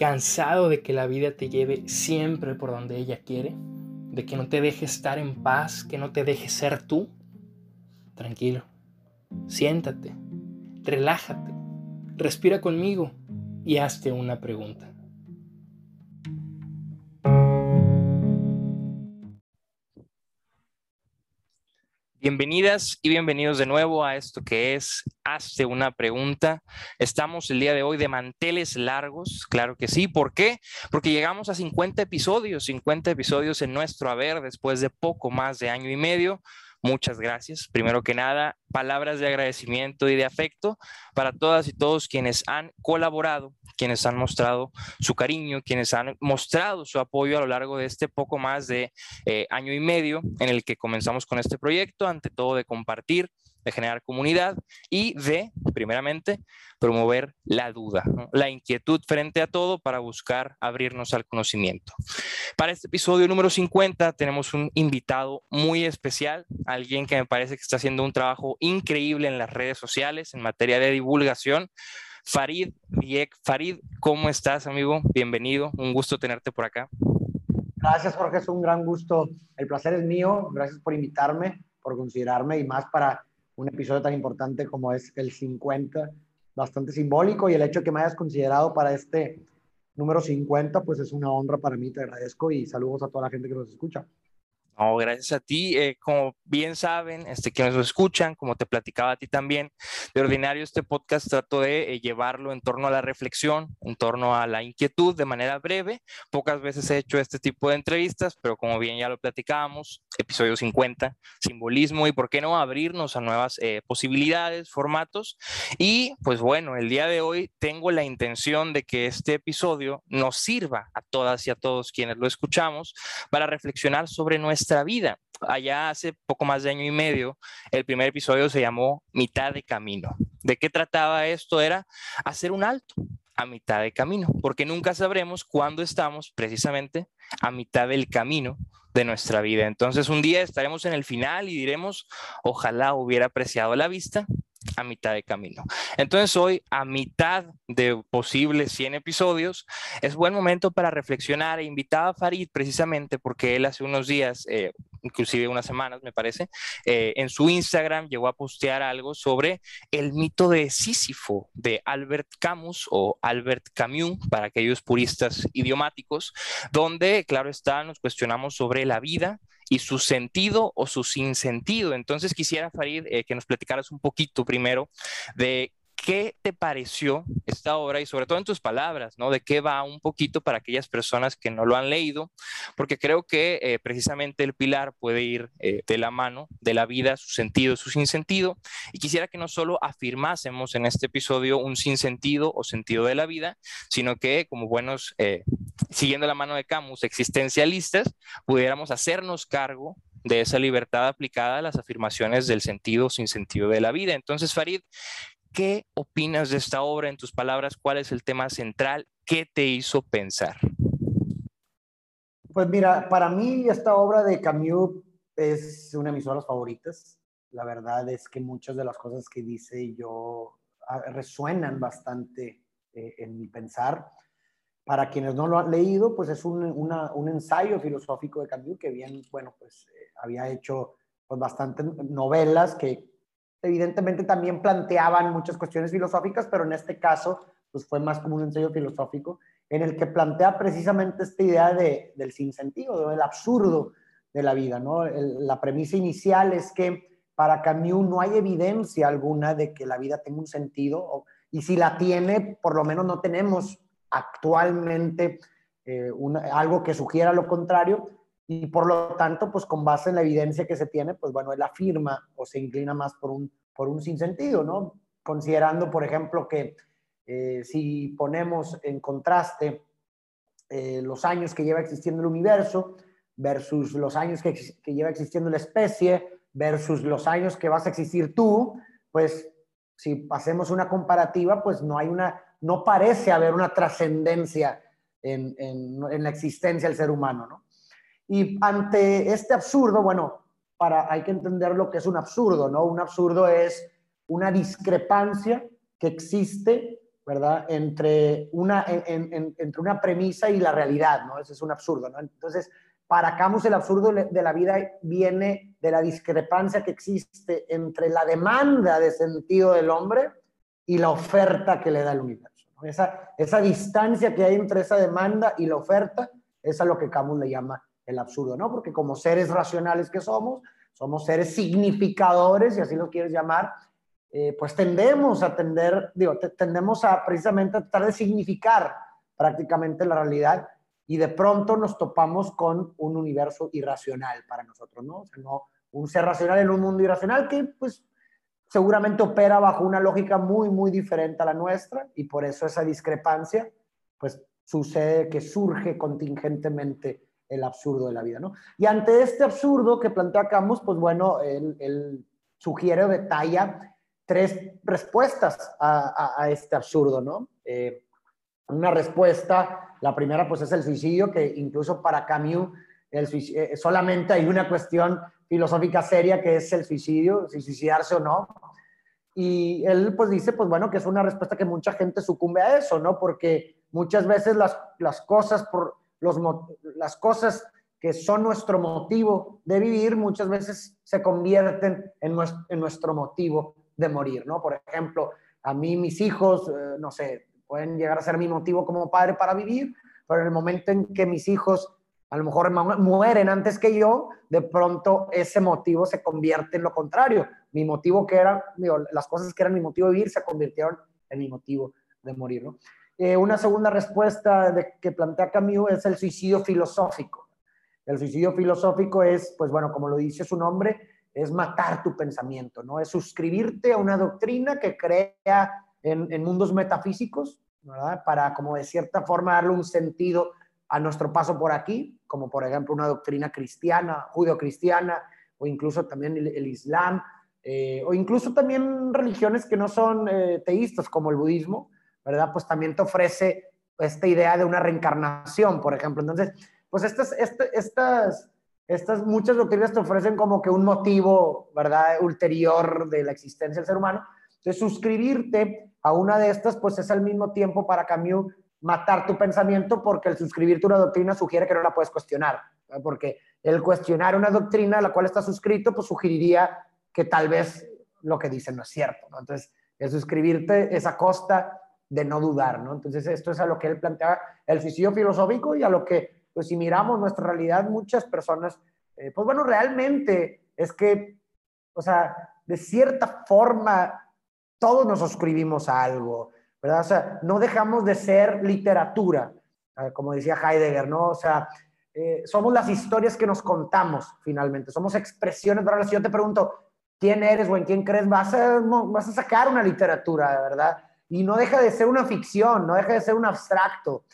cansado de que la vida te lleve siempre por donde ella quiere, de que no te deje estar en paz, que no te deje ser tú, tranquilo, siéntate, relájate, respira conmigo y hazte una pregunta. Bienvenidas y bienvenidos de nuevo a esto que es Hazte una pregunta. Estamos el día de hoy de manteles largos, claro que sí. ¿Por qué? Porque llegamos a 50 episodios, 50 episodios en nuestro haber después de poco más de año y medio muchas gracias. Primero que nada, palabras de agradecimiento y de afecto para todas y todos quienes han colaborado, quienes han mostrado su cariño, quienes han mostrado su apoyo a lo largo de este poco más de eh, año y medio en el que comenzamos con este proyecto, ante todo de compartir de generar comunidad y de, primeramente, promover la duda, la inquietud frente a todo para buscar abrirnos al conocimiento. Para este episodio número 50 tenemos un invitado muy especial, alguien que me parece que está haciendo un trabajo increíble en las redes sociales en materia de divulgación. Farid Diek. Farid, ¿cómo estás, amigo? Bienvenido, un gusto tenerte por acá. Gracias, Jorge, es un gran gusto. El placer es mío. Gracias por invitarme, por considerarme y más para un episodio tan importante como es el 50, bastante simbólico y el hecho de que me hayas considerado para este número 50, pues es una honra para mí, te agradezco y saludos a toda la gente que nos escucha. No, gracias a ti. Eh, como bien saben, este, que nos escuchan, como te platicaba a ti también, de ordinario este podcast trato de eh, llevarlo en torno a la reflexión, en torno a la inquietud de manera breve. Pocas veces he hecho este tipo de entrevistas, pero como bien ya lo platicábamos, episodio 50, simbolismo y por qué no abrirnos a nuevas eh, posibilidades, formatos. Y pues bueno, el día de hoy tengo la intención de que este episodio nos sirva a todas y a todos quienes lo escuchamos para reflexionar sobre nuestra vida. Allá hace poco más de año y medio, el primer episodio se llamó Mitad de Camino. ¿De qué trataba esto? Era hacer un alto a mitad de camino, porque nunca sabremos cuándo estamos precisamente a mitad del camino de nuestra vida. Entonces un día estaremos en el final y diremos, ojalá hubiera apreciado la vista a mitad de camino. Entonces hoy, a mitad de posibles 100 episodios, es buen momento para reflexionar. E invitaba a Farid precisamente porque él hace unos días, eh, inclusive unas semanas me parece, eh, en su Instagram llegó a postear algo sobre el mito de Sísifo de Albert Camus o Albert Camus para aquellos puristas idiomáticos, donde, claro está, nos cuestionamos sobre la vida y su sentido o su sinsentido. Entonces quisiera, Farid, eh, que nos platicaras un poquito primero de ¿Qué te pareció esta obra y sobre todo en tus palabras, ¿no? De qué va un poquito para aquellas personas que no lo han leído, porque creo que eh, precisamente el pilar puede ir eh, de la mano de la vida, su sentido, su sinsentido, y quisiera que no solo afirmásemos en este episodio un sinsentido o sentido de la vida, sino que como buenos, eh, siguiendo la mano de Camus, existencialistas, pudiéramos hacernos cargo de esa libertad aplicada a las afirmaciones del sentido sin sentido de la vida. Entonces, Farid, ¿Qué opinas de esta obra? En tus palabras, ¿cuál es el tema central? ¿Qué te hizo pensar? Pues mira, para mí esta obra de Camus es una de mis obras favoritas. La verdad es que muchas de las cosas que dice yo ah, resuenan bastante eh, en mi pensar. Para quienes no lo han leído, pues es un, un ensayo filosófico de Camus que bien, bueno, pues eh, había hecho pues bastantes novelas que evidentemente también planteaban muchas cuestiones filosóficas, pero en este caso pues fue más como un ensayo filosófico en el que plantea precisamente esta idea de, del sinsentido, del absurdo de la vida. ¿no? la premisa inicial es que para Camus no hay evidencia alguna de que la vida tenga un sentido, y si la tiene, por lo menos no tenemos actualmente eh, algo que sugiera lo contrario, y por lo tanto, pues con base en la evidencia que se tiene, pues bueno, él afirma o se inclina más por un, por un sinsentido, ¿no? Considerando, por ejemplo, que eh, si ponemos en contraste eh, los años que lleva existiendo el universo versus los años que, que lleva existiendo la especie versus los años que vas a existir tú, pues si hacemos una comparativa, pues no hay una, no parece haber una trascendencia en, en, en, la existencia del ser humano, ¿no? Y ante este absurdo, bueno, para, hay que entender lo que es un absurdo, ¿no? Un absurdo es una discrepancia que existe ¿verdad? Entre una, entre una premisa y la realidad, ¿no? Ese es un absurdo, ¿no? Entonces, para Camus el absurdo de la vida viene de la discrepancia que existe entre la demanda de sentido del hombre y la oferta que le da el universo. Esa, esa distancia que hay entre esa demanda y la oferta es a lo que Camus le llama el absurdo, ¿no? Porque como seres racionales que somos, somos seres significadores, si así lo quieres llamar, eh, pues tendemos a tender, digo, tendemos a precisamente a tratar de significar prácticamente la realidad y de pronto nos topamos con un universo irracional para nosotros, ¿no? O sea, no un ser racional en un mundo irracional que pues seguramente opera bajo una lógica muy, muy diferente a la nuestra y por eso esa discrepancia pues sucede que surge contingentemente el absurdo de la vida, ¿no? Y ante este absurdo que plantea Camus, pues bueno, él, sugiere o detalla tres respuestas a, este absurdo, ¿no? Eh, una respuesta, la primera pues es el suicidio, que incluso para Camus eh, solamente hay una cuestión filosófica seria que es el suicidio, si suicidarse o no. Y él pues dice, pues bueno, que es una respuesta que mucha gente sucumbe a eso, ¿no? Porque muchas veces las, las cosas por las cosas que son nuestro motivo de vivir muchas veces se convierten en nuestro, en nuestro motivo de morir, ¿no? Por ejemplo, a mí mis hijos, eh, no sé, pueden llegar a ser mi motivo como padre para vivir, pero en el momento en que mis hijos a lo mejor mueren antes que yo, de pronto ese motivo se convierte en lo contrario. Mi motivo que era, las cosas que eran mi motivo de vivir se convirtieron en mi motivo de morir, ¿no? Eh, una segunda respuesta de, que plantea Camus es el suicidio filosófico. El suicidio filosófico es, pues bueno, como lo dice su nombre, es matar tu pensamiento, ¿no? Es suscribirte a una doctrina que crea en, mundos metafísicos. Para, como de cierta forma, darle un sentido a nuestro paso por aquí, como por ejemplo una doctrina cristiana, judio-cristiana, o incluso también el, Islam, eh, o incluso también religiones que no son eh, teístas, como el budismo, ¿verdad? Pues también te ofrece esta idea de una reencarnación, por ejemplo. Entonces, pues estas, este, estas, estas muchas doctrinas te ofrecen como que un motivo, ¿verdad? Ulterior de la existencia del ser humano. Entonces, suscribirte a una de estas, pues es al mismo tiempo para Camus matar tu pensamiento porque el suscribirte a una doctrina sugiere que no la puedes cuestionar. Porque el cuestionar una doctrina a la cual estás suscrito, pues sugeriría que tal vez lo que dicen no es cierto. Entonces, el suscribirte es a costa de no dudar, ¿no? Entonces, esto es a lo que él plantea el suicidio filosófico y a lo que, pues si miramos nuestra realidad, muchas personas, eh, pues bueno, realmente es que, o sea, de cierta forma, todos nos suscribimos a algo, ¿verdad? O sea, no dejamos de ser literatura, eh, como decía Heidegger, ¿no? O sea, eh, somos las historias que nos contamos finalmente, somos expresiones, ¿verdad? Si yo te pregunto, ¿quién eres o en quién crees? Vas a, vas a sacar una literatura, ¿verdad? Y no deja de ser una ficción, no deja de ser un abstracto.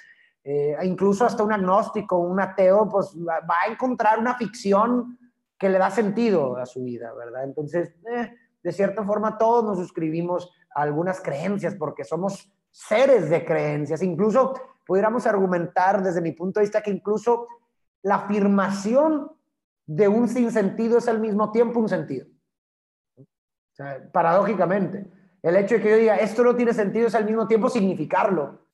Eh, incluso hasta un agnóstico, un ateo, pues va a encontrar una ficción que le da sentido a su vida, ¿verdad? Entonces, eh, de cierta forma, todos nos suscribimos a algunas creencias porque somos seres de creencias. Incluso pudiéramos argumentar desde mi punto de vista que incluso la afirmación de un sinsentido es al mismo tiempo un sentido. paradójicamente. El hecho de que yo diga, esto no tiene sentido es al mismo tiempo significarlo.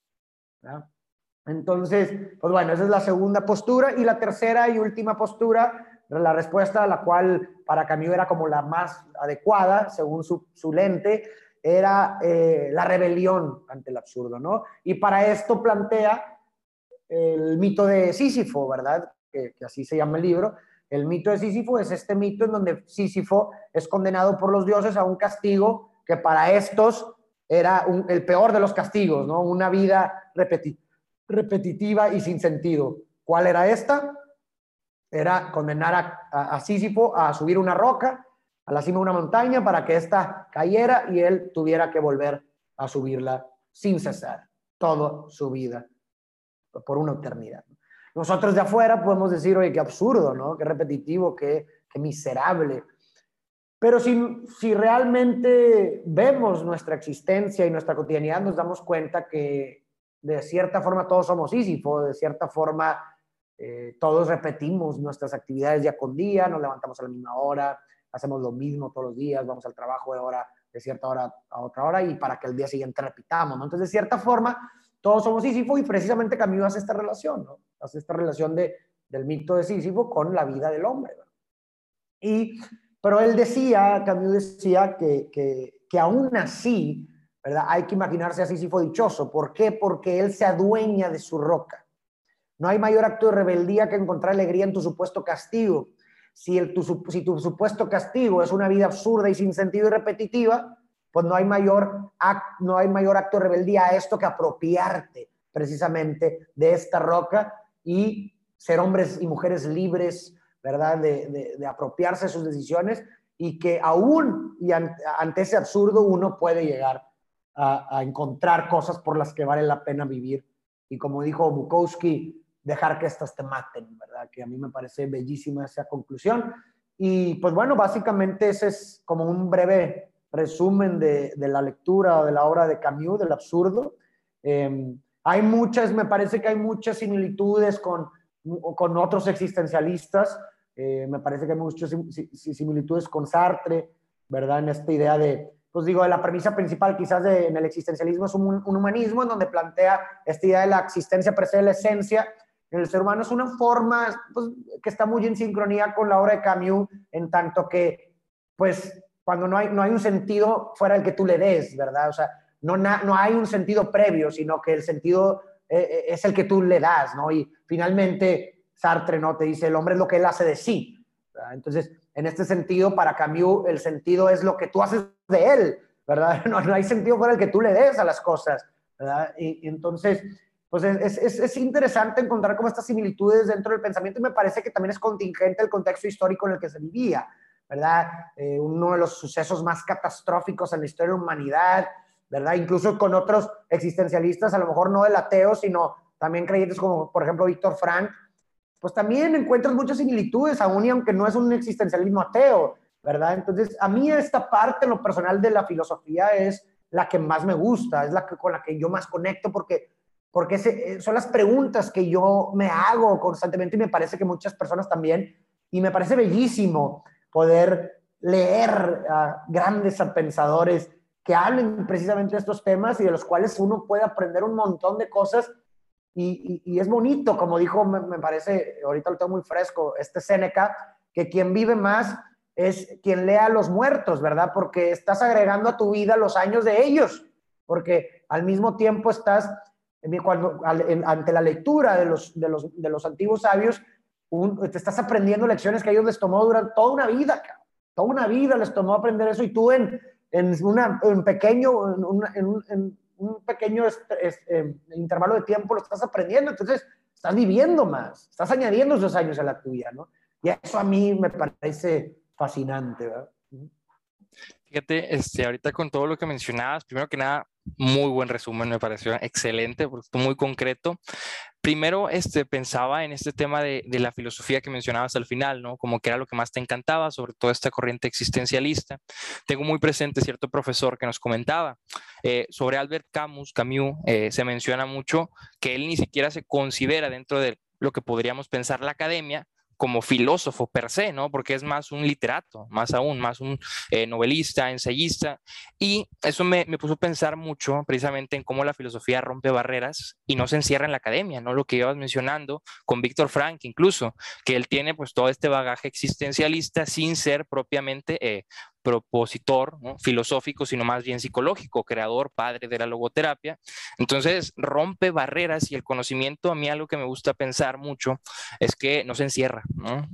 Entonces, pues bueno, esa es la segunda postura. Y la tercera y última postura, la respuesta a la cual para Camus era como la más adecuada, según su, lente, era eh, la rebelión ante el absurdo, ¿no? Y para esto plantea el mito de Sísifo, ¿verdad? Que, así se llama el libro. El mito de Sísifo es este mito en donde Sísifo es condenado por los dioses a un castigo que para estos era el peor de los castigos, ¿no? Una vida repetitiva y sin sentido. ¿Cuál era esta? Era condenar a, Sísifo a subir una roca a la cima de una montaña para que ésta cayera y él tuviera que volver a subirla sin cesar toda su vida por una eternidad. Nosotros de afuera podemos decir, oye, qué absurdo, ¿no? Qué repetitivo, qué, qué miserable. Pero si, si realmente vemos nuestra existencia y nuestra cotidianidad, nos damos cuenta que de cierta forma todos somos Sísifo, de cierta forma eh, todos repetimos nuestras actividades día con día, nos levantamos a la misma hora, hacemos lo mismo todos los días, vamos al trabajo de hora de cierta hora a otra hora y para que el día siguiente repitamos, ¿no? Entonces, de cierta forma, todos somos Sísifo y precisamente Camus hace esta relación, ¿no? Hace esta relación de, del mito de Sísifo con la vida del hombre, Y, pero él decía, Camus decía que, que, que aún así, ¿verdad? Hay que imaginarse a Sísifo dichoso. ¿Por qué? Porque él se adueña de su roca. No hay mayor acto de rebeldía que encontrar alegría en tu supuesto castigo. Si, el, tu, si tu supuesto castigo es una vida absurda y sin sentido y repetitiva, pues no hay mayor, no hay mayor acto de rebeldía a esto que apropiarte precisamente de esta roca y ser hombres y mujeres libres, ¿verdad? De, de, apropiarse de sus decisiones y que aún y ante, ese absurdo uno puede llegar a, a, encontrar cosas por las que vale la pena vivir. Y como dijo Bukowski, dejar que estas te maten, ¿verdad? Que a mí me parece bellísima esa conclusión. Y pues bueno, básicamente ese es como un breve resumen de, de la lectura de la obra de Camus, del absurdo. Em, hay muchas, me parece que hay muchas similitudes con, con otros existencialistas. Eh, me parece que hay muchas similitudes con Sartre, ¿verdad? En esta idea de, pues digo, la premisa principal quizás de, en el existencialismo es un, humanismo en donde plantea esta idea de la existencia per se la esencia en el ser humano. Es una forma pues, que está muy en sincronía con la obra de Camus, en tanto que, pues, cuando no hay, no hay un sentido fuera del que tú le des, ¿verdad? O sea, no, no hay un sentido previo, sino que el sentido eh, eh, es el que tú le das, ¿no? Y finalmente Sartre, ¿no? Te dice, el hombre es lo que él hace de sí. Entonces, en este sentido, para Camus, el sentido es lo que tú haces de él, ¿verdad? No, no hay sentido fuera el que tú le des a las cosas, ¿verdad? Y, entonces, pues es, es, es, interesante encontrar como estas similitudes dentro del pensamiento y me parece que también es contingente el contexto histórico en el que se vivía. ¿verdad? Eh, uno de los sucesos más catastróficos en la historia de la humanidad, ¿verdad? Incluso con otros existencialistas, a lo mejor no del ateo, sino también creyentes como, por ejemplo, Víctor Frank, pues también encuentras muchas similitudes, aún y aunque no es un existencialismo ateo, ¿verdad? Entonces, a mí esta parte, lo personal de la filosofía, es la que más me gusta, es la que, con la que yo más conecto, porque, porque eh, son las preguntas que yo me hago constantemente y me parece que muchas personas también, y me parece bellísimo poder leer a grandes pensadores que hablen precisamente de estos temas y de los cuales uno puede aprender un montón de cosas. Y, es bonito, como dijo, me, parece, ahorita lo tengo muy fresco, este Seneca, que quien vive más es quien lea a los muertos, ¿verdad? Porque estás agregando a tu vida los años de ellos, porque al mismo tiempo estás, cuando, ante la lectura de los, de los, de los antiguos sabios, te estás aprendiendo lecciones que a ellos les tomó durante toda una vida, toda una vida les tomó aprender eso y tú en, en, una, en pequeño, en, un, un, pequeño em, intervalo de tiempo lo estás aprendiendo, entonces estás viviendo más, estás añadiendo esos años a la tuya, ¿no? Y eso a mí me parece fascinante, ¿verdad? Fíjate, este, ahorita con todo lo que mencionabas, primero que nada, muy buen resumen, me pareció excelente, porque muy concreto. Primero, este, pensaba en este tema de, la filosofía que mencionabas al final, ¿no? Como que era lo que más te encantaba, sobre todo esta corriente existencialista. Tengo muy presente cierto profesor que nos comentaba eh, sobre Albert Camus, Camus, eh, se menciona mucho que él ni siquiera se considera dentro de lo que podríamos pensar la academia como filósofo per se, ¿no? Porque es más un literato, más aún, más un eh, novelista, ensayista. Y eso me, me, puso a pensar mucho precisamente en cómo la filosofía rompe barreras y no se encierra en la academia, ¿no? Lo que ibas mencionando con Víctor Frank, incluso, que él tiene pues todo este bagaje existencialista sin ser propiamente eh, propositor filosófico, sino más bien psicológico, creador, padre de la logoterapia. Entonces, rompe barreras y el conocimiento, a mí algo que me gusta pensar mucho es que no se encierra.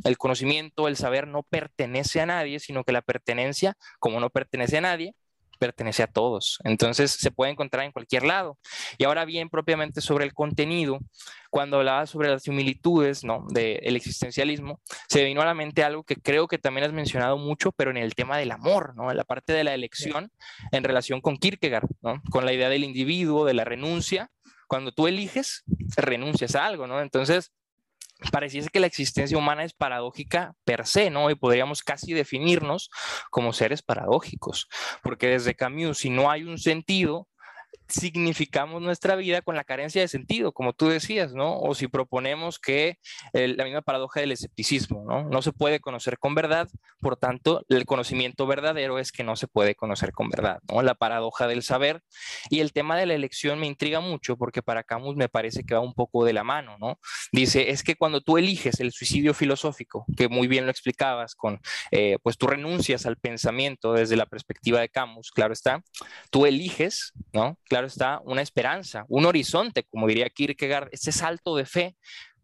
El conocimiento, el saber no pertenece a nadie, sino que la pertenencia, como no pertenece a nadie, pertenece a todos. Entonces se puede encontrar en cualquier lado. Y ahora bien, propiamente sobre el contenido, cuando hablaba sobre las similitudes ¿no? del existencialismo, se vino a la mente algo que creo que también has mencionado mucho, pero en el tema del amor, ¿no? en la parte de la elección en relación con Kierkegaard, ¿no? con la idea del individuo, de la renuncia. Cuando tú eliges, renuncias a algo, ¿no? Entonces, pareciese que la existencia humana es paradójica per se, ¿no? Y podríamos casi definirnos como seres paradójicos, porque desde Camus, si no hay un sentido, significamos nuestra vida con la carencia de sentido, como tú decías, ¿no? O si proponemos que la misma paradoja del escepticismo, ¿no? No se puede conocer con verdad, por tanto, el conocimiento verdadero es que no se puede conocer con verdad, ¿no? La paradoja del saber. Y el tema de la elección me intriga mucho porque para Camus me parece que va un poco de la mano, ¿no? Dice, es que cuando tú eliges el suicidio filosófico, que muy bien lo explicabas con, eh, pues tú renuncias al pensamiento desde la perspectiva de Camus, claro está, tú eliges, ¿no? Claro está, una esperanza, un horizonte, como diría Kierkegaard, ese salto de fe,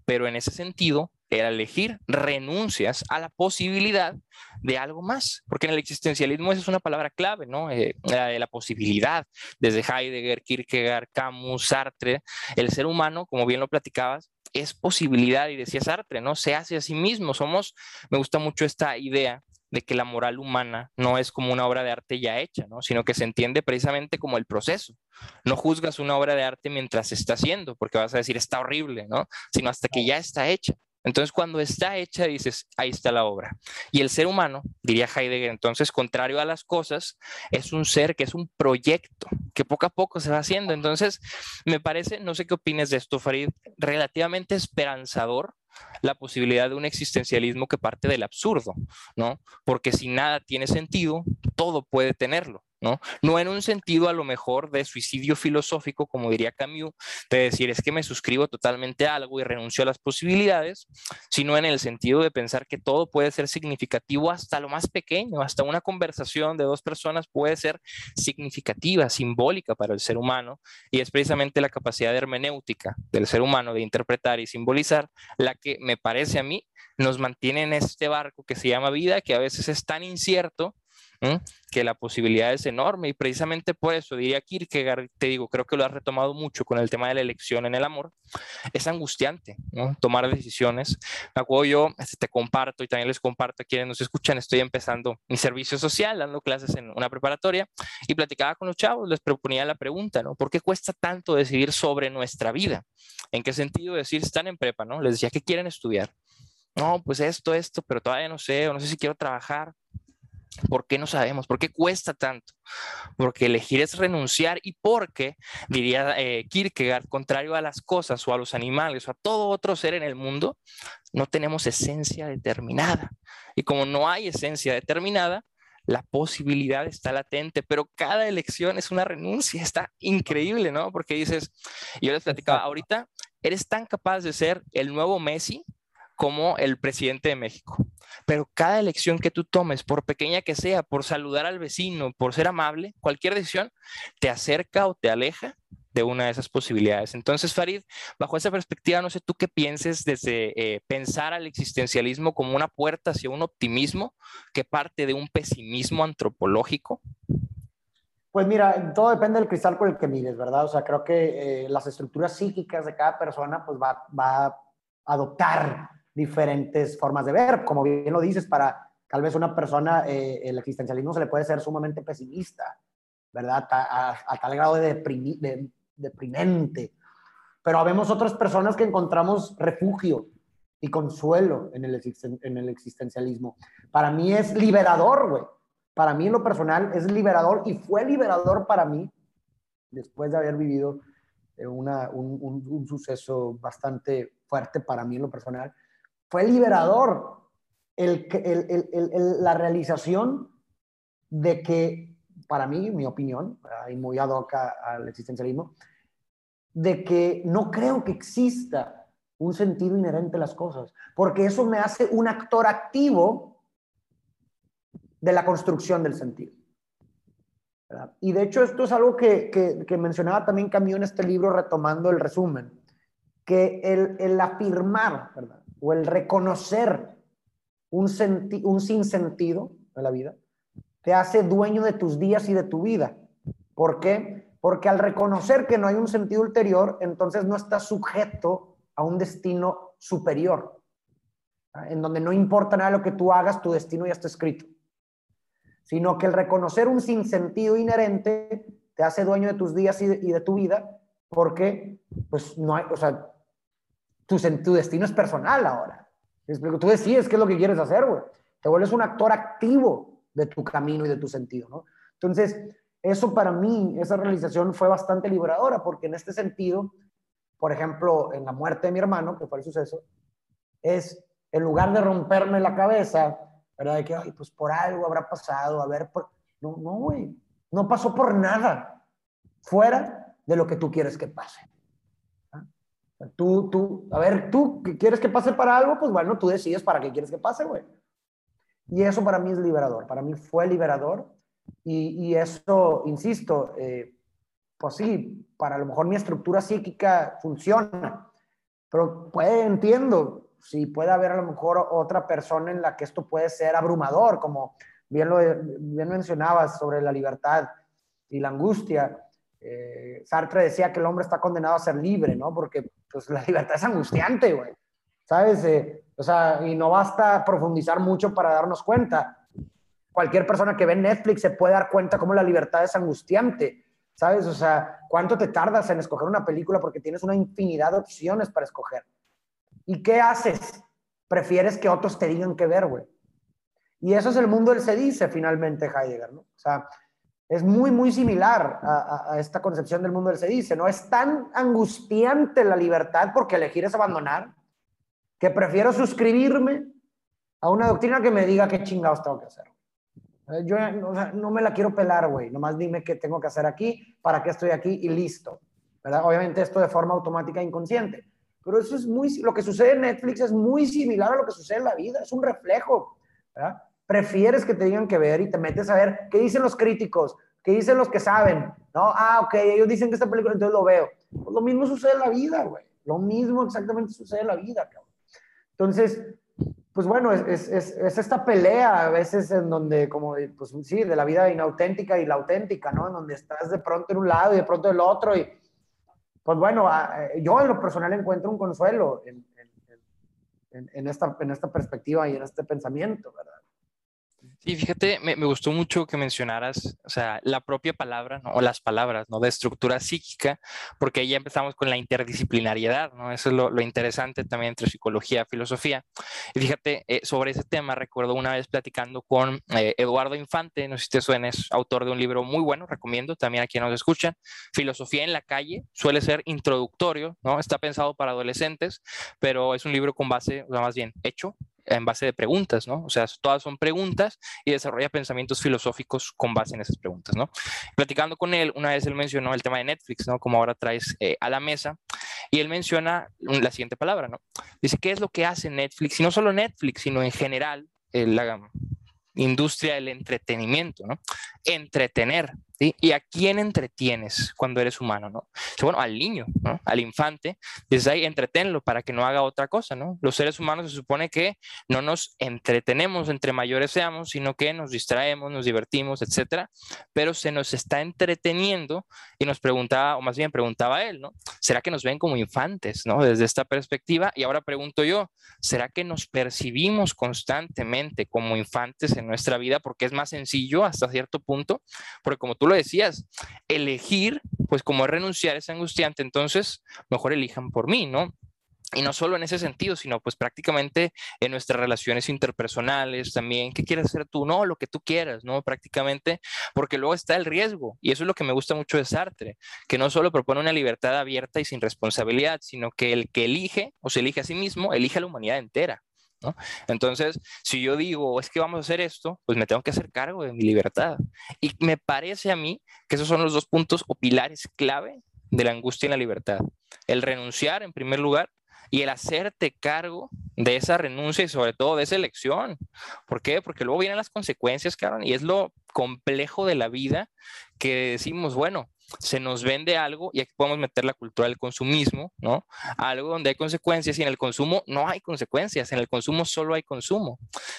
pero en ese sentido, el elegir renuncias a la posibilidad de algo más, porque en el existencialismo esa es una palabra clave, ¿no? Eh, la de la posibilidad, desde Heidegger, Kierkegaard, Camus, Sartre, el ser humano, como bien lo platicabas, es posibilidad, y decía Sartre, ¿no? Se hace a sí mismo, somos, me gusta mucho esta idea de que la moral humana no es como una obra de arte ya hecha, ¿no? sino que se entiende precisamente como el proceso. No juzgas una obra de arte mientras se está haciendo, porque vas a decir está horrible, ¿no? sino hasta que ya está hecha. Entonces, cuando está hecha, dices, ahí está la obra. Y el ser humano, diría Heidegger, entonces, contrario a las cosas, es un ser que es un proyecto, que poco a poco se va haciendo. Entonces, me parece, no sé qué opines de esto, Farid, relativamente esperanzador la posibilidad de un existencialismo que parte del absurdo, ¿no? Porque si nada tiene sentido, todo puede tenerlo. ¿No? en un sentido a lo mejor de suicidio filosófico, como diría Camus, de decir es que me suscribo totalmente a algo y renuncio a las posibilidades, sino en el sentido de pensar que todo puede ser significativo hasta lo más pequeño, hasta una conversación de dos personas puede ser significativa, simbólica para el ser humano, y es precisamente la capacidad hermenéutica del ser humano de interpretar y simbolizar la que me parece a mí nos mantiene en este barco que se llama vida, que a veces es tan incierto que la posibilidad es enorme y precisamente por eso diría Kierkegaard, te digo, creo que lo has retomado mucho con el tema de la elección en el amor, es angustiante. Tomar decisiones. Me acuerdo yo, este, te comparto y también les comparto a quienes nos escuchan, estoy empezando mi servicio social, dando clases en una preparatoria y platicaba con los chavos, les proponía la pregunta. ¿Por qué cuesta tanto decidir sobre nuestra vida? ¿En qué sentido decir, están en prepa, ¿no? Les decía, ¿qué quieren estudiar? No, pues esto, esto, pero todavía no sé, o no sé si quiero trabajar. ¿Por qué no sabemos? ¿Por qué cuesta tanto? Porque elegir es renunciar y porque, diría eh, Kierkegaard, contrario a las cosas o a los animales o a todo otro ser en el mundo, no tenemos esencia determinada. Y como no hay esencia determinada, la posibilidad está latente, pero cada elección es una renuncia, está increíble, ¿no? Porque dices, yo les platicaba, ahorita eres tan capaz de ser el nuevo Messi como el presidente de México. Pero cada elección que tú tomes, por pequeña que sea, por saludar al vecino, por ser amable, cualquier decisión te acerca o te aleja de una de esas posibilidades. Entonces, Farid, bajo esa perspectiva, no sé tú qué pienses desde eh, pensar al existencialismo como una puerta hacia un optimismo que parte de un pesimismo antropológico. Pues mira, todo depende del cristal por el que mires, ¿verdad? O sea, creo que eh, las estructuras psíquicas de cada persona pues va, va a adoptar diferentes formas de ver. Como bien lo dices, para tal vez una persona, eh, el existencialismo se le puede ser sumamente pesimista, ¿verdad? A, tal grado de, deprimente. Pero habemos otras personas que encontramos refugio y consuelo en el, en el existencialismo. Para mí es liberador, güey. Para mí en lo personal es liberador y fue liberador para mí después de haber vivido eh, una, un, un, un, suceso bastante fuerte para mí en lo personal fue liberador la realización de que, para mí, mi opinión, y muy ad hoc al existencialismo, de que no creo que exista un sentido inherente a las cosas, porque eso me hace un actor activo de la construcción del sentido. Y de hecho esto es algo que, que, mencionaba también Camilo en este libro retomando el resumen, que el, el afirmar, ¿verdad? O el reconocer un, un sinsentido de la vida, te hace dueño de tus días y de tu vida. ¿Por qué? Porque al reconocer que no hay un sentido ulterior, entonces no estás sujeto a un destino superior, en donde no importa nada lo que tú hagas, tu destino ya está escrito. Sino que el reconocer un sinsentido inherente te hace dueño de tus días y de, y de tu vida, porque pues no hay, o sea, tu, tu destino es personal ahora. Tú decides qué es lo que quieres hacer, güey. Te vuelves un actor activo de tu camino y de tu sentido, ¿no? Entonces, eso para mí, esa realización fue bastante liberadora, porque en este sentido, por ejemplo, en la muerte de mi hermano, que fue el suceso, es en lugar de romperme la cabeza, ¿verdad? De que, ay, pues por algo habrá pasado, a ver, por... no, no, güey, no pasó por nada, fuera de lo que tú quieres que pase. Tú, tú, a ver, tú quieres que pase para algo, pues bueno, tú decides para qué quieres que pase, güey. Y eso para mí es liberador, para mí fue liberador y, eso, insisto, eh, pues sí, para a lo mejor mi estructura psíquica funciona, pero puede, entiendo, si puede haber a lo mejor otra persona en la que esto puede ser abrumador, como bien lo bien mencionabas sobre la libertad y la angustia. Eh, Sartre decía que el hombre está condenado a ser libre, ¿no? Porque pues la libertad es angustiante, güey. ¿Sabes? Eh, o sea, y no basta profundizar mucho para darnos cuenta cualquier persona que ve Netflix se puede dar cuenta cómo la libertad es angustiante, ¿sabes? O sea, ¿cuánto te tardas en escoger una película porque tienes una infinidad de opciones para escoger? ¿Y qué haces? Prefieres que otros te digan qué ver, güey. Y eso es el mundo del se dice finalmente Heidegger, ¿no? O sea, es muy, muy similar a, esta concepción del mundo del se dice, ¿no? Es tan angustiante la libertad porque elegir es abandonar, que prefiero suscribirme a una doctrina que me diga qué chingados tengo que hacer. Eh, yo no me la quiero pelar, güey. Nomás dime qué tengo que hacer aquí, para qué estoy aquí y listo. ¿verdad? Obviamente esto de forma automática e inconsciente. Pero eso es muy, lo que sucede en Netflix es muy similar a lo que sucede en la vida. Es un reflejo. ¿verdad? Prefieres que te digan que ver y te metes a ver qué dicen los críticos, qué dicen los que saben. ¿no? Ah, ok, ellos dicen que esta película, entonces lo veo. Pues lo mismo sucede en la vida, güey. Lo mismo exactamente sucede en la vida, cabrón. Entonces, pues bueno, es, es, es, esta pelea a veces en donde, como, pues sí, de la vida inauténtica y la auténtica, ¿no? En donde estás de pronto en un lado y de pronto en el otro. Y pues bueno, yo en lo personal encuentro un consuelo en, en, en, esta, en esta perspectiva y en este pensamiento, ¿verdad? Sí, fíjate, me, gustó mucho que mencionaras, o sea, la propia palabra, ¿no? o las palabras, ¿no? De estructura psíquica, porque ahí ya empezamos con la interdisciplinariedad, ¿no? Eso es lo, interesante también entre psicología filosofía. Y fíjate, eh, sobre ese tema, recuerdo una vez platicando con eh, Eduardo Infante, no sé si te suena, es autor de un libro muy bueno, recomiendo también a quienes nos escuchan, Filosofía en la calle, suele ser introductorio, ¿no? Está pensado para adolescentes, pero es un libro con base, o más bien hecho en base de preguntas, ¿no? O sea, todas son preguntas y desarrolla pensamientos filosóficos con base en esas preguntas, ¿no? Platicando con él, una vez él mencionó el tema de Netflix, ¿no? Como ahora traes eh, a la mesa, y él menciona la siguiente palabra, ¿no? Dice, ¿qué es lo que hace Netflix? Y no solo Netflix, sino en general, eh, la industria del entretenimiento, ¿no? Entretener, ¿Y a quién entretienes cuando eres humano, no? Bueno, al niño, ¿no? Al infante, dices ahí, entretenlo para que no haga otra cosa, ¿no? Los seres humanos se supone que no nos entretenemos entre mayores seamos, sino que nos distraemos, nos divertimos, etcétera, pero se nos está entreteniendo y nos preguntaba, o más bien preguntaba él, ¿no? ¿Será que nos ven como infantes, ¿no? Desde esta perspectiva, y ahora pregunto yo, ¿será que nos percibimos constantemente como infantes en nuestra vida porque es más sencillo hasta cierto punto? Porque como tú lo decías, elegir, pues como es renunciar es angustiante, entonces mejor elijan por mí, ¿no? Y no solo en ese sentido, sino pues prácticamente en nuestras relaciones interpersonales también. ¿Qué quieres hacer tú? No, lo que tú quieras, ¿no? Prácticamente, porque luego está el riesgo. Y eso es lo que me gusta mucho de Sartre, que no solo propone una libertad abierta y sin responsabilidad, sino que el que elige o se elige a sí mismo, elige a la humanidad entera. Entonces, si yo digo, es que vamos a hacer esto, pues me tengo que hacer cargo de mi libertad. Y me parece a mí que esos son los dos puntos o pilares clave de la angustia y la libertad. El renunciar, en primer lugar, y el hacerte cargo de esa renuncia y sobre todo de esa elección. ¿Por qué? Porque luego vienen las consecuencias, Karen, y es lo complejo de la vida que decimos, bueno, se nos vende algo y aquí podemos meter la cultura del consumismo, ¿no? Algo donde hay consecuencias y en el consumo no hay consecuencias, en el consumo solo hay consumo.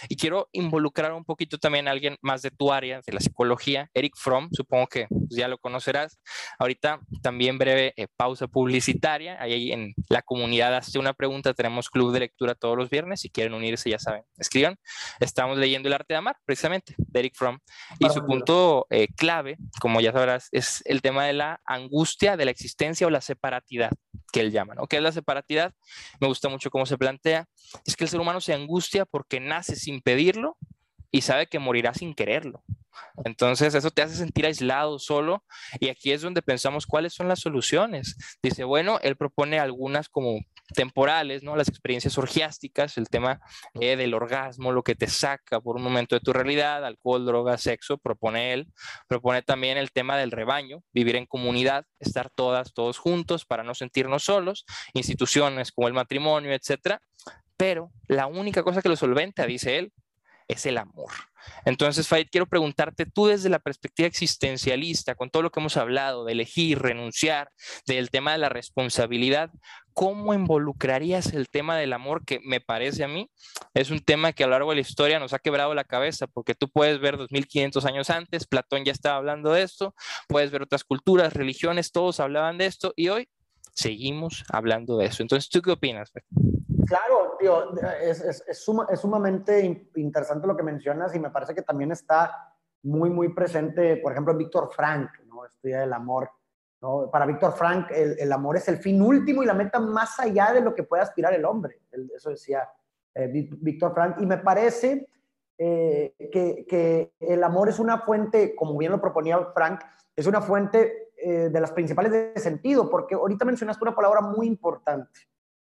Y quiero involucrar un poquito también a alguien más de tu área, de la psicología, Eric Fromm, supongo que ya lo conocerás. Ahorita también breve eh, pausa publicitaria, ahí en la comunidad hace una pregunta, tenemos club de lectura todos los viernes, si quieren unirse ya saben, escriban. Estamos leyendo El arte de amar, precisamente, de Eric Fromm. Y su punto eh, clave, como ya sabrás, es el tema de la angustia de la existencia o la separatidad, que él llama, ¿no? ¿Qué es la separatidad? Me gusta mucho cómo se plantea. Es que el ser humano se angustia porque nace sin pedirlo y sabe que morirá sin quererlo. Entonces, eso te hace sentir aislado, solo, y aquí es donde pensamos cuáles son las soluciones. Dice, bueno, él propone algunas como temporales, ¿no? Las experiencias orgiásticas, el tema eh, del orgasmo, lo que te saca por un momento de tu realidad, alcohol, droga, sexo, propone él. Propone también el tema del rebaño, vivir en comunidad, estar todas, todos juntos para no sentirnos solos, instituciones como el matrimonio, etcétera. Pero la única cosa que lo solventa, dice él, es el amor. Entonces, Farid, quiero preguntarte tú desde la perspectiva existencialista, con todo lo que hemos hablado de elegir, renunciar, del tema de la responsabilidad, ¿cómo involucrarías el tema del amor que me parece a mí es un tema que a lo largo de la historia nos ha quebrado la cabeza? Porque tú puedes ver 2500 años antes, Platón ya estaba hablando de esto, puedes ver otras culturas, religiones, todos hablaban de esto y hoy seguimos hablando de eso. Entonces, ¿tú qué opinas? Claro, tío, es, es, es, sumamente interesante lo que mencionas y me parece que también está muy, muy presente, por ejemplo, Víctor Frank, ¿no? Estudia el amor. Para Víctor Frank, el, amor es el fin último y la meta más allá de lo que puede aspirar el hombre. Eso decía eh, Víctor Frank. Y me parece eh, que, el amor es una fuente, como bien lo proponía Frank, es una fuente eh, de las principales de sentido, porque ahorita mencionaste una palabra muy importante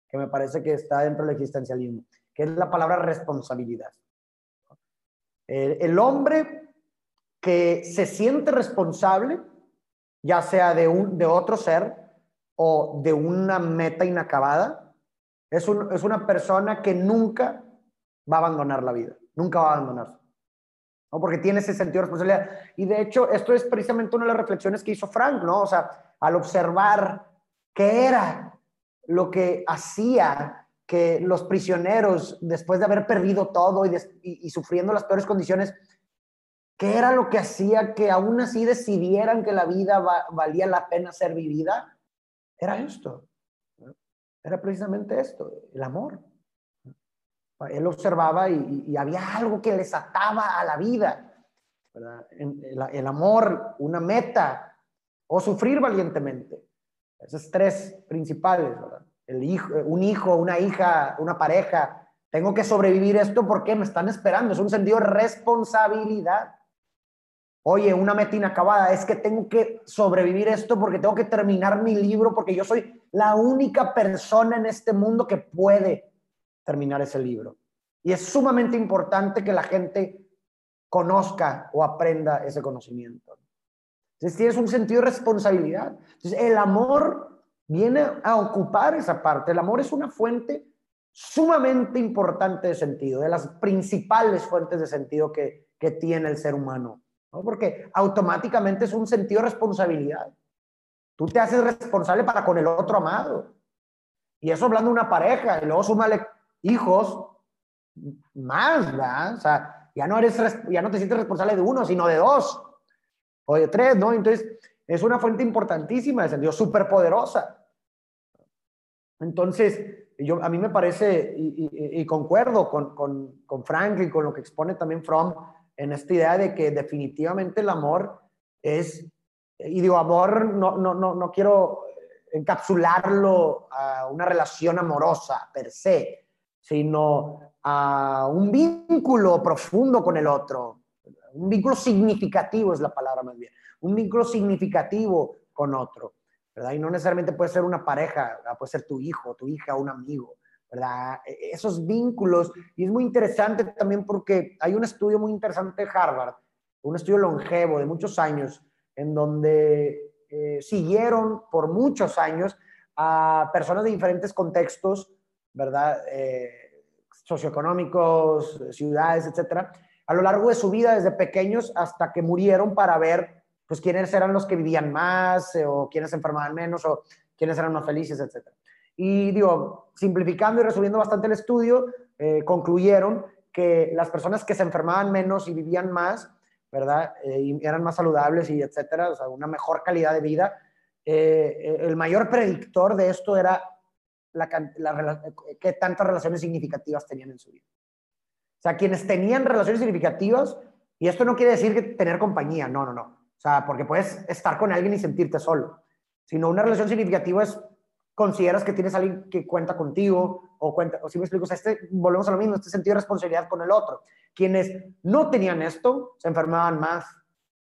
que me parece que está dentro del existencialismo, que es la palabra responsabilidad. El hombre que se siente responsable, ya sea de, un, de otro ser o de una meta inacabada, es, un, es una persona que nunca va a abandonar la vida, nunca va a abandonarse. ¿no? Porque tiene ese sentido de responsabilidad. Y de hecho, esto es precisamente una de las reflexiones que hizo Frank, ¿no? O sea, al observar qué era lo que hacía que los prisioneros, después de haber perdido todo y, y, sufriendo las peores condiciones, ¿qué era lo que hacía que aún así decidieran que la vida valía la pena ser vivida? Era esto. Era precisamente esto, el amor. Él observaba y, había algo que les ataba a la vida. El, amor, una meta, o sufrir valientemente. Esos tres principales, El hijo, un hijo, una hija, una pareja. Tengo que sobrevivir esto porque me están esperando. Es un sentido de responsabilidad. Oye, una meta inacabada, es que tengo que sobrevivir esto porque tengo que terminar mi libro, porque yo soy la única persona en este mundo que puede terminar ese libro. Y es sumamente importante que la gente conozca o aprenda ese conocimiento. Entonces tienes un sentido de responsabilidad. Entonces el amor viene a ocupar esa parte. El amor es una fuente sumamente importante de sentido, de las principales fuentes de sentido que tiene el ser humano. ¿No? Porque automáticamente es un sentido de responsabilidad. Tú te haces responsable para con el otro amado. Y eso hablando de una pareja, y luego súmale hijos, más, ¿verdad? O sea, ya no, eres, ya no te sientes responsable de uno, sino de dos o de tres, ¿no? Entonces, es una fuente importantísima de sentido, súper poderosa. Entonces, yo, a mí me parece, y, concuerdo con, con, con, Frank y con lo que expone también Fromm, en esta idea de que definitivamente el amor es, y digo, amor, no, no, no, no quiero encapsularlo a una relación amorosa per se, sino a un vínculo profundo con el otro. Un vínculo significativo es la palabra más bien. Un vínculo significativo con otro. ¿verdad? Y no necesariamente puede ser una pareja, puede ser tu hijo, tu hija, un amigo. ¿Verdad? E, esos vínculos. Y es muy interesante también porque hay un estudio muy interesante de Harvard, un estudio longevo de muchos años, en donde eh, siguieron por muchos años a personas de diferentes contextos, ¿verdad? Eh, socioeconómicos, ciudades, etcétera, a lo largo de su vida desde pequeños hasta que murieron para ver pues quiénes eran los que vivían más eh, o quiénes se enfermaban menos o quiénes eran más felices, etcétera. Y digo, simplificando y resumiendo bastante el estudio, eh, concluyeron que las personas que se enfermaban menos y vivían más, ¿verdad? Eh, y eran más saludables y etcétera, o sea, una mejor calidad de vida, el mayor predictor de esto era la, la, qué tantas relaciones significativas tenían en su vida. O sea, quienes tenían relaciones significativas, y esto no quiere decir que tener compañía, no, no, no. O sea, porque puedes estar con alguien y sentirte solo. Sino una relación significativa es consideras que tienes a alguien que cuenta contigo o cuenta, o si me explico, o sea, este, volvemos a lo mismo, este sentido de responsabilidad con el otro. Quienes no tenían esto, se enfermaban más,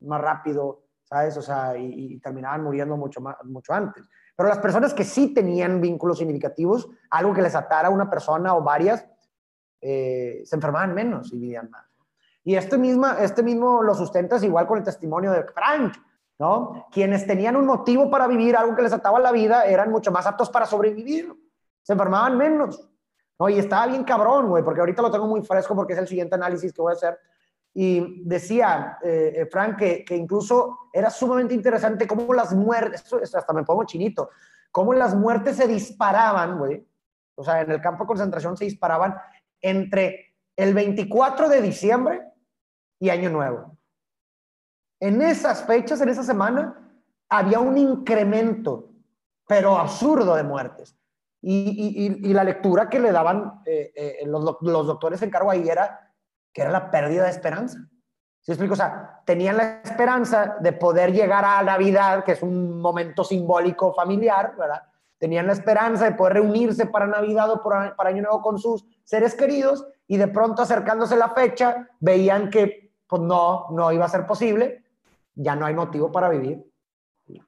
más rápido, ¿sabes? O sea, y, terminaban muriendo mucho, más, mucho antes. Pero las personas que sí tenían vínculos significativos, algo que les atara a una persona o varias, eh, se enfermaban menos y vivían más. Y este, misma, este mismo lo sustentas igual con el testimonio de Frank, ¿no? Quienes tenían un motivo para vivir, algo que les ataba la vida, eran mucho más aptos para sobrevivir. Se enfermaban menos. ¿no? Y estaba bien cabrón, güey, porque ahorita lo tengo muy fresco porque es el siguiente análisis que voy a hacer. Y decía eh, eh, Frank que, que, incluso era sumamente interesante cómo las muertes, hasta me pongo chinito, cómo las muertes se disparaban, güey. O sea, en el campo de concentración se disparaban entre el 24 de diciembre y Año Nuevo. En esas fechas, en esa semana, había un incremento, pero absurdo de muertes. Y, la lectura que le daban eh, eh, los, doctores en cargo ahí era que era la pérdida de esperanza. ¿Sí explico? O sea, tenían la esperanza de poder llegar a Navidad, que es un momento simbólico familiar, ¿verdad? Tenían la esperanza de poder reunirse para Navidad o para Año Nuevo con sus seres queridos y de pronto acercándose la fecha veían que pues no, no iba a ser posible, ya no hay motivo para vivir y,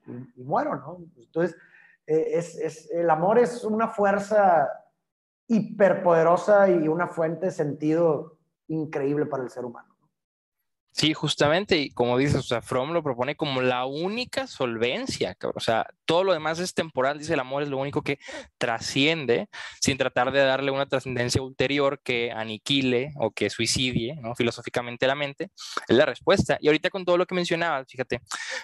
muero, ¿no? Entonces, eh, es, el amor es una fuerza hiperpoderosa y una fuente de sentido increíble para el ser humano. Sí, justamente, y como dices, o sea, Fromm lo propone como la única solvencia, o sea, todo lo demás es temporal, dice el amor es lo único que trasciende sin tratar de darle una trascendencia ulterior que aniquile o que suicidie. Filosóficamente la mente, es la respuesta. Y ahorita con todo lo que mencionabas, fíjate,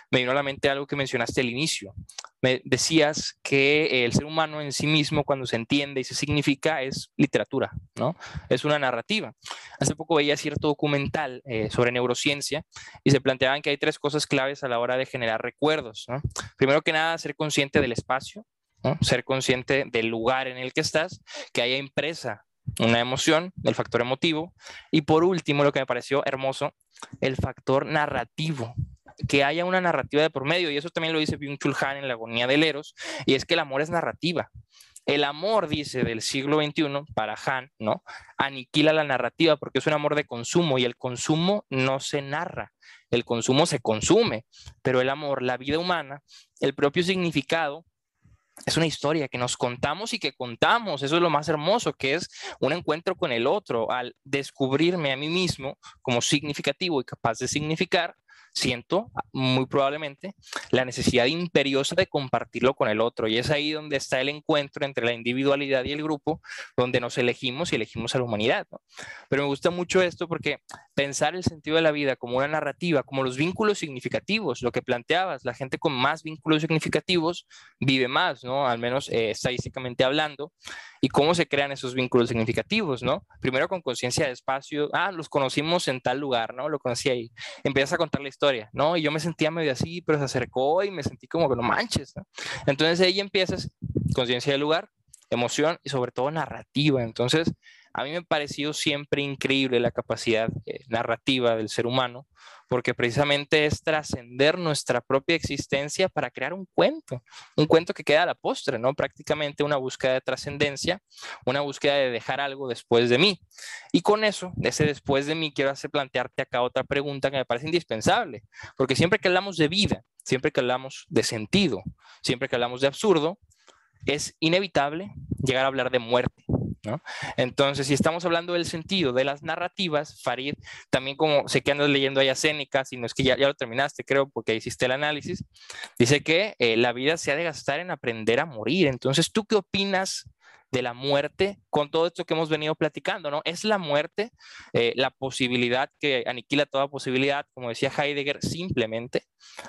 me vino a la mente algo que mencionaste al inicio. Me decías que el ser humano en sí mismo, cuando se entiende y se significa, es literatura, ¿no? Es una narrativa. Hace poco veía cierto documental eh, sobre neurociencia y se planteaban que hay tres cosas claves a la hora de generar recuerdos. Primero que nada, ser consciente del espacio, ser consciente del lugar en el que estás, que haya impresa una emoción, el factor emotivo, y por último, lo que me pareció hermoso, el factor narrativo, que haya una narrativa de por medio, y eso también lo dice Byung-Chul Han en La agonía del Eros, y es que el amor es narrativa. El amor, dice, del siglo XXI, para Han, ¿no? Aniquila la narrativa porque es un amor de consumo y el consumo no se narra, el consumo se consume, pero el amor, la vida humana, el propio significado, es una historia que nos contamos y que contamos. Eso es lo más hermoso, que es un encuentro con el otro, al descubrirme a mí mismo como significativo y capaz de significar, siento muy probablemente la necesidad imperiosa de compartirlo con el otro. Y es ahí donde está el encuentro entre la individualidad y el grupo, donde nos elegimos y elegimos a la humanidad. Pero me gusta mucho esto porque pensar el sentido de la vida como una narrativa, como los vínculos significativos, lo que planteabas, la gente con más vínculos significativos vive más, ¿no? Al menos eh, estadísticamente hablando. ¿Y cómo se crean esos vínculos significativos, no? Primero con conciencia de espacio, ah, los conocimos en tal lugar, ¿no? Lo conocí ahí. Empiezas a contar la historia, ¿no? Y yo me sentía medio así, pero se acercó y me sentí como que no manches. Entonces ahí empiezas conciencia del lugar, emoción y sobre todo narrativa. Entonces, a mí me ha parecido siempre increíble la capacidad eh, narrativa del ser humano, porque precisamente es trascender nuestra propia existencia para crear un cuento, un cuento que queda a la postre, ¿no? Prácticamente una búsqueda de trascendencia, una búsqueda de dejar algo después de mí. Y con eso, ese después de mí, quiero hacer plantearte acá otra pregunta que me parece indispensable, porque siempre que hablamos de vida, siempre que hablamos de sentido, siempre que hablamos de absurdo, es inevitable llegar a hablar de muerte. Entonces, si estamos hablando del sentido de las narrativas, Farid, también como sé que andas leyendo a Séneca, si no es que ya, ya, lo terminaste, creo, porque hiciste el análisis, dice que eh, la vida se ha de gastar en aprender a morir. Entonces, ¿tú qué opinas de la muerte con todo esto que hemos venido platicando, ¿no? ¿Es la muerte eh, la posibilidad que aniquila toda posibilidad, como decía Heidegger, simplemente?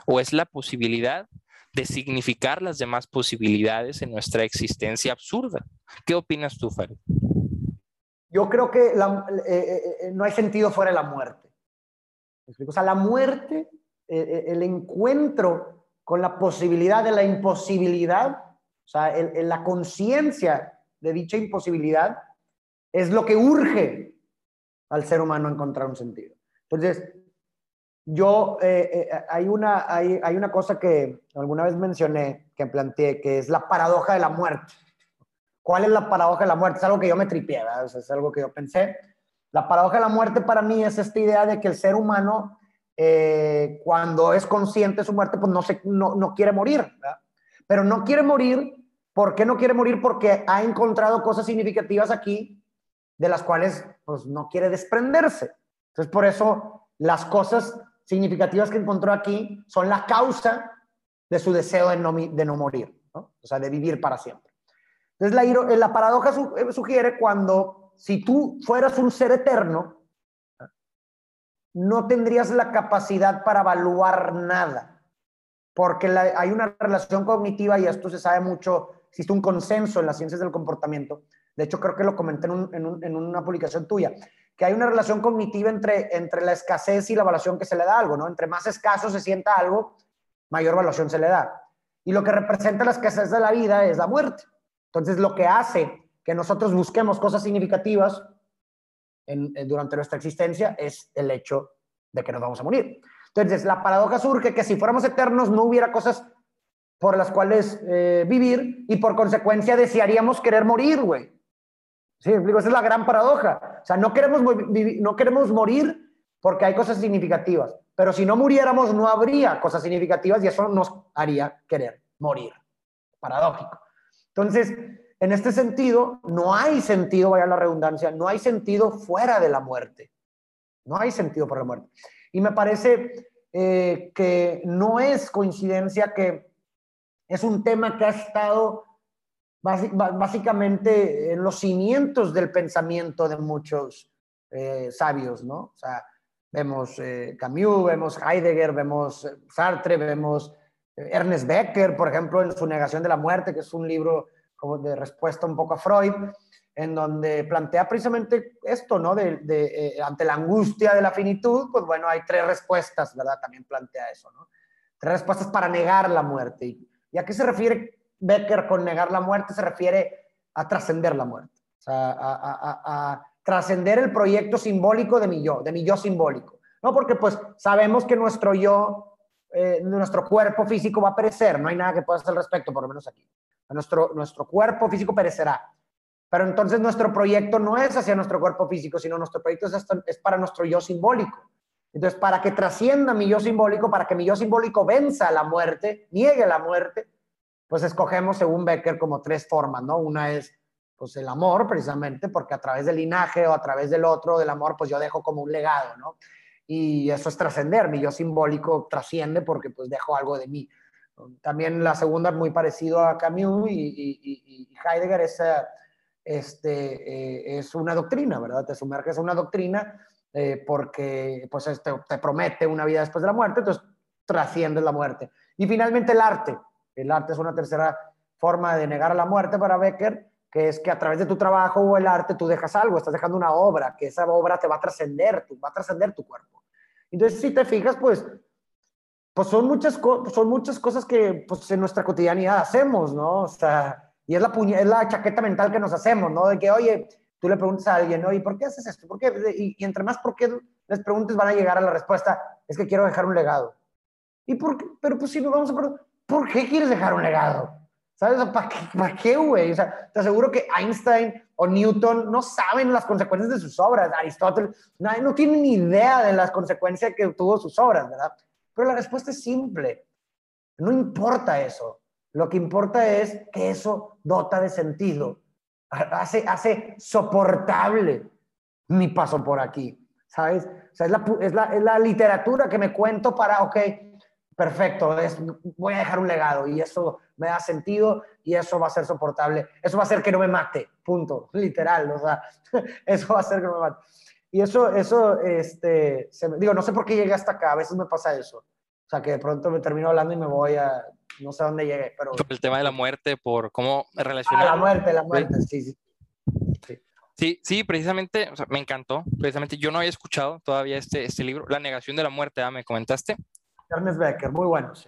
¿O es la posibilidad de significar las demás posibilidades en nuestra existencia absurda. ¿Qué opinas tú, Farid? Yo creo que eh, eh, eh, no hay sentido fuera de la muerte. O sea, la muerte, el encuentro con la posibilidad de la imposibilidad, o sea, la conciencia de dicha imposibilidad, es lo que urge al ser humano encontrar un sentido. Entonces, yo, eh, eh, hay, una, hay, hay, una cosa que alguna vez mencioné, que planteé, que es la paradoja de la muerte. ¿Cuál es la paradoja de la muerte? Es algo que yo me tripié, es algo que yo pensé. La paradoja de la muerte para mí es esta idea de que el ser humano eh, cuando es consciente de su muerte, pues no, se, no, no quiere morir, ¿verdad? Pero no quiere morir, ¿por qué no quiere morir? Porque ha encontrado cosas significativas aquí de las cuales pues no quiere desprenderse. Entonces, por eso las cosas significativas que encontró aquí son la causa de su deseo de no, de no morir, ¿no? o sea, de vivir para siempre. Entonces, la, la paradoja eh, sugiere cuando, si tú fueras un ser eterno, no tendrías la capacidad para evaluar nada, porque hay una relación cognitiva y esto se sabe mucho, existe un consenso en las ciencias del comportamiento, de hecho creo que lo comenté en, una publicación tuya, que hay una relación cognitiva entre, entre la escasez y la evaluación que se le da a algo, ¿no? Entre más escaso se sienta algo, mayor evaluación se le da. Y lo que representa la escasez de la vida es la muerte. Entonces, lo que hace que nosotros busquemos cosas significativas durante nuestra existencia es el hecho de que nos vamos a morir. Entonces, la paradoja surge que si fuéramos eternos no hubiera cosas por las cuales eh, vivir y por consecuencia desearíamos querer morir, güey. Sí, digo, esa es la gran paradoja. O sea, no queremos, no queremos morir porque hay cosas significativas, pero si no muriéramos no habría cosas significativas y eso nos haría querer morir. Paradójico. Entonces, en este sentido, no hay sentido, vaya la redundancia, no hay sentido fuera de la muerte. No hay sentido por la muerte. Y me parece eh, que no es coincidencia que es un tema que ha estado básicamente en los cimientos del pensamiento de muchos eh, sabios, ¿no? O sea, vemos eh, Camus, vemos Heidegger, vemos Sartre, vemos Ernest Becker, por ejemplo, en su Negación de la Muerte, que es un libro como de respuesta un poco a Freud, en donde plantea precisamente esto, ¿no? De, eh, ante la angustia de la finitud, pues bueno, hay tres respuestas, ¿verdad? También plantea eso, ¿no? Tres respuestas para negar la muerte. ¿Y a qué se refiere Becker con negar la muerte? Se refiere a trascender la muerte, a, trascender el proyecto simbólico de mi yo, de mi yo simbólico, ¿no? Porque pues sabemos que nuestro yo, eh, nuestro cuerpo físico va a perecer, no hay nada que pueda hacer al respecto, por lo menos aquí. Nuestro, nuestro cuerpo físico perecerá. Pero entonces nuestro proyecto no es hacia nuestro cuerpo físico, sino nuestro proyecto es, es para nuestro yo simbólico. Entonces, para que trascienda mi yo simbólico, para que mi yo simbólico venza la muerte, niegue la muerte, pues escogemos, según Becker, como tres formas, ¿no? Una es, pues, el amor, precisamente, porque a través del linaje o a través del otro, del amor, pues yo dejo como un legado, ¿no? Y eso es trascender, mi yo simbólico trasciende porque, pues, dejo algo de mí. También la segunda, muy parecido a Camus y, Heidegger, es, este, eh, es una doctrina, ¿verdad? Te sumerges en una doctrina eh, porque pues, este, te promete una vida después de la muerte, entonces trasciendes la muerte. Y finalmente el arte. El arte es una tercera forma de negar a la muerte para Becker, que es que a través de tu trabajo o el arte tú dejas algo, estás dejando una obra, que esa obra te va a trascender, va a trascender tu cuerpo. Entonces, si te fijas, pues pues son muchas, son muchas cosas que pues, en nuestra cotidianidad hacemos, ¿no? O sea, y es la, es la chaqueta mental que nos hacemos, ¿no? De que, oye, tú le preguntas a alguien, oye, ¿por qué haces esto? ¿Por qué? Y, entre más por qué les preguntes van a llegar a la respuesta, es que quiero dejar un legado. ¿Y por qué? Pero pues si nos vamos a ¿por qué quieres dejar un legado? ¿Sabes? ¿Para qué, güey? O sea, te aseguro que Einstein o Newton no saben las consecuencias de sus obras. Aristóteles, no, no tienen ni idea de las consecuencias que tuvo sus obras, ¿verdad? Pero la respuesta es simple. No importa eso. Lo que importa es que eso dota de sentido. Hace, hace soportable mi paso por aquí. ¿Sabes? O sea, es la, es la, es la literatura que me cuento para, ok, perfecto, es, voy a dejar un legado y eso me da sentido y eso va a ser soportable. Eso va a hacer que no me mate, punto, literal, o sea, eso va a hacer que no me mate. Y eso, eso, este, digo, no sé por qué llegué hasta acá, a veces me pasa eso. O sea, que de pronto me termino hablando y me voy a, no sé a dónde llegué, pero... El tema de la muerte, por cómo relacionar... Ah, la muerte, la muerte, sí, sí. Sí, sí, precisamente, me encantó. Precisamente yo no había escuchado todavía este, este libro, La negación de la muerte, ¿ah? me comentaste. Ernest Becker, muy buenos.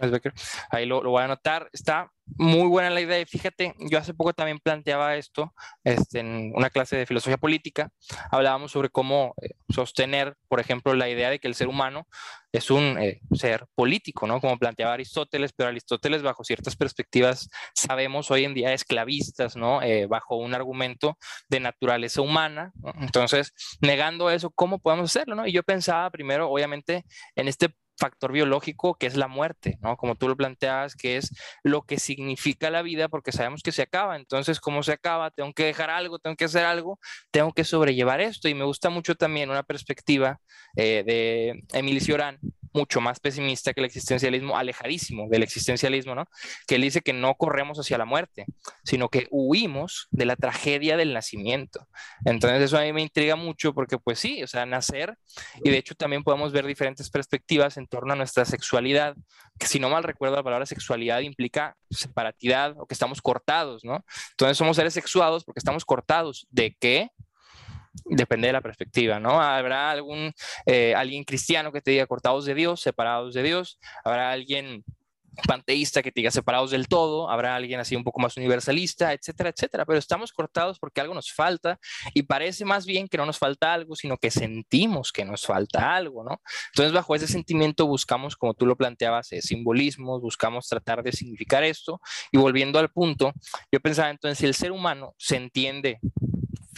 Ahí lo, lo, voy a anotar. Está muy buena la idea. Y fíjate, yo hace poco también planteaba esto este, en una clase de filosofía política. Hablábamos sobre cómo eh, sostener, por ejemplo, la idea de que el ser humano es un eh, ser político, ¿no? Como planteaba Aristóteles, pero Aristóteles bajo ciertas perspectivas sabemos hoy en día esclavistas, ¿no? Eh, bajo un argumento de naturaleza humana. Entonces, negando eso, ¿cómo podemos hacerlo, no? Y yo pensaba primero, obviamente, en este factor biológico que es la muerte, ¿no? Como tú lo planteabas, que es lo que significa la vida, porque sabemos que se acaba. Entonces, ¿cómo se acaba? Tengo que dejar algo, tengo que hacer algo, tengo que sobrellevar esto. Y me gusta mucho también una perspectiva eh, de Emilio Cioran, mucho más pesimista que el existencialismo, alejadísimo del existencialismo, ¿no? Que él dice que no corremos hacia la muerte, sino que huimos de la tragedia del nacimiento. Entonces eso a mí me intriga mucho porque pues sí, o sea, nacer, y de hecho también podemos ver diferentes perspectivas en torno a nuestra sexualidad, que si no mal recuerdo la palabra sexualidad implica separatidad o que estamos cortados, ¿no? Entonces somos seres sexuados porque estamos cortados. ¿De qué? Depende de la perspectiva, ¿no? Habrá algún, eh, alguien cristiano que te diga cortados de Dios, separados de Dios. Habrá alguien panteísta que te diga separados del todo, habrá alguien así un poco más universalista, etcétera, etcétera, pero estamos cortados porque algo nos falta y parece más bien que no nos falta algo, sino que sentimos que nos falta algo, ¿no? Entonces, bajo ese sentimiento buscamos, como tú lo planteabas, eh, simbolismos, buscamos tratar de significar esto y volviendo al punto, yo pensaba entonces, si el ser humano se entiende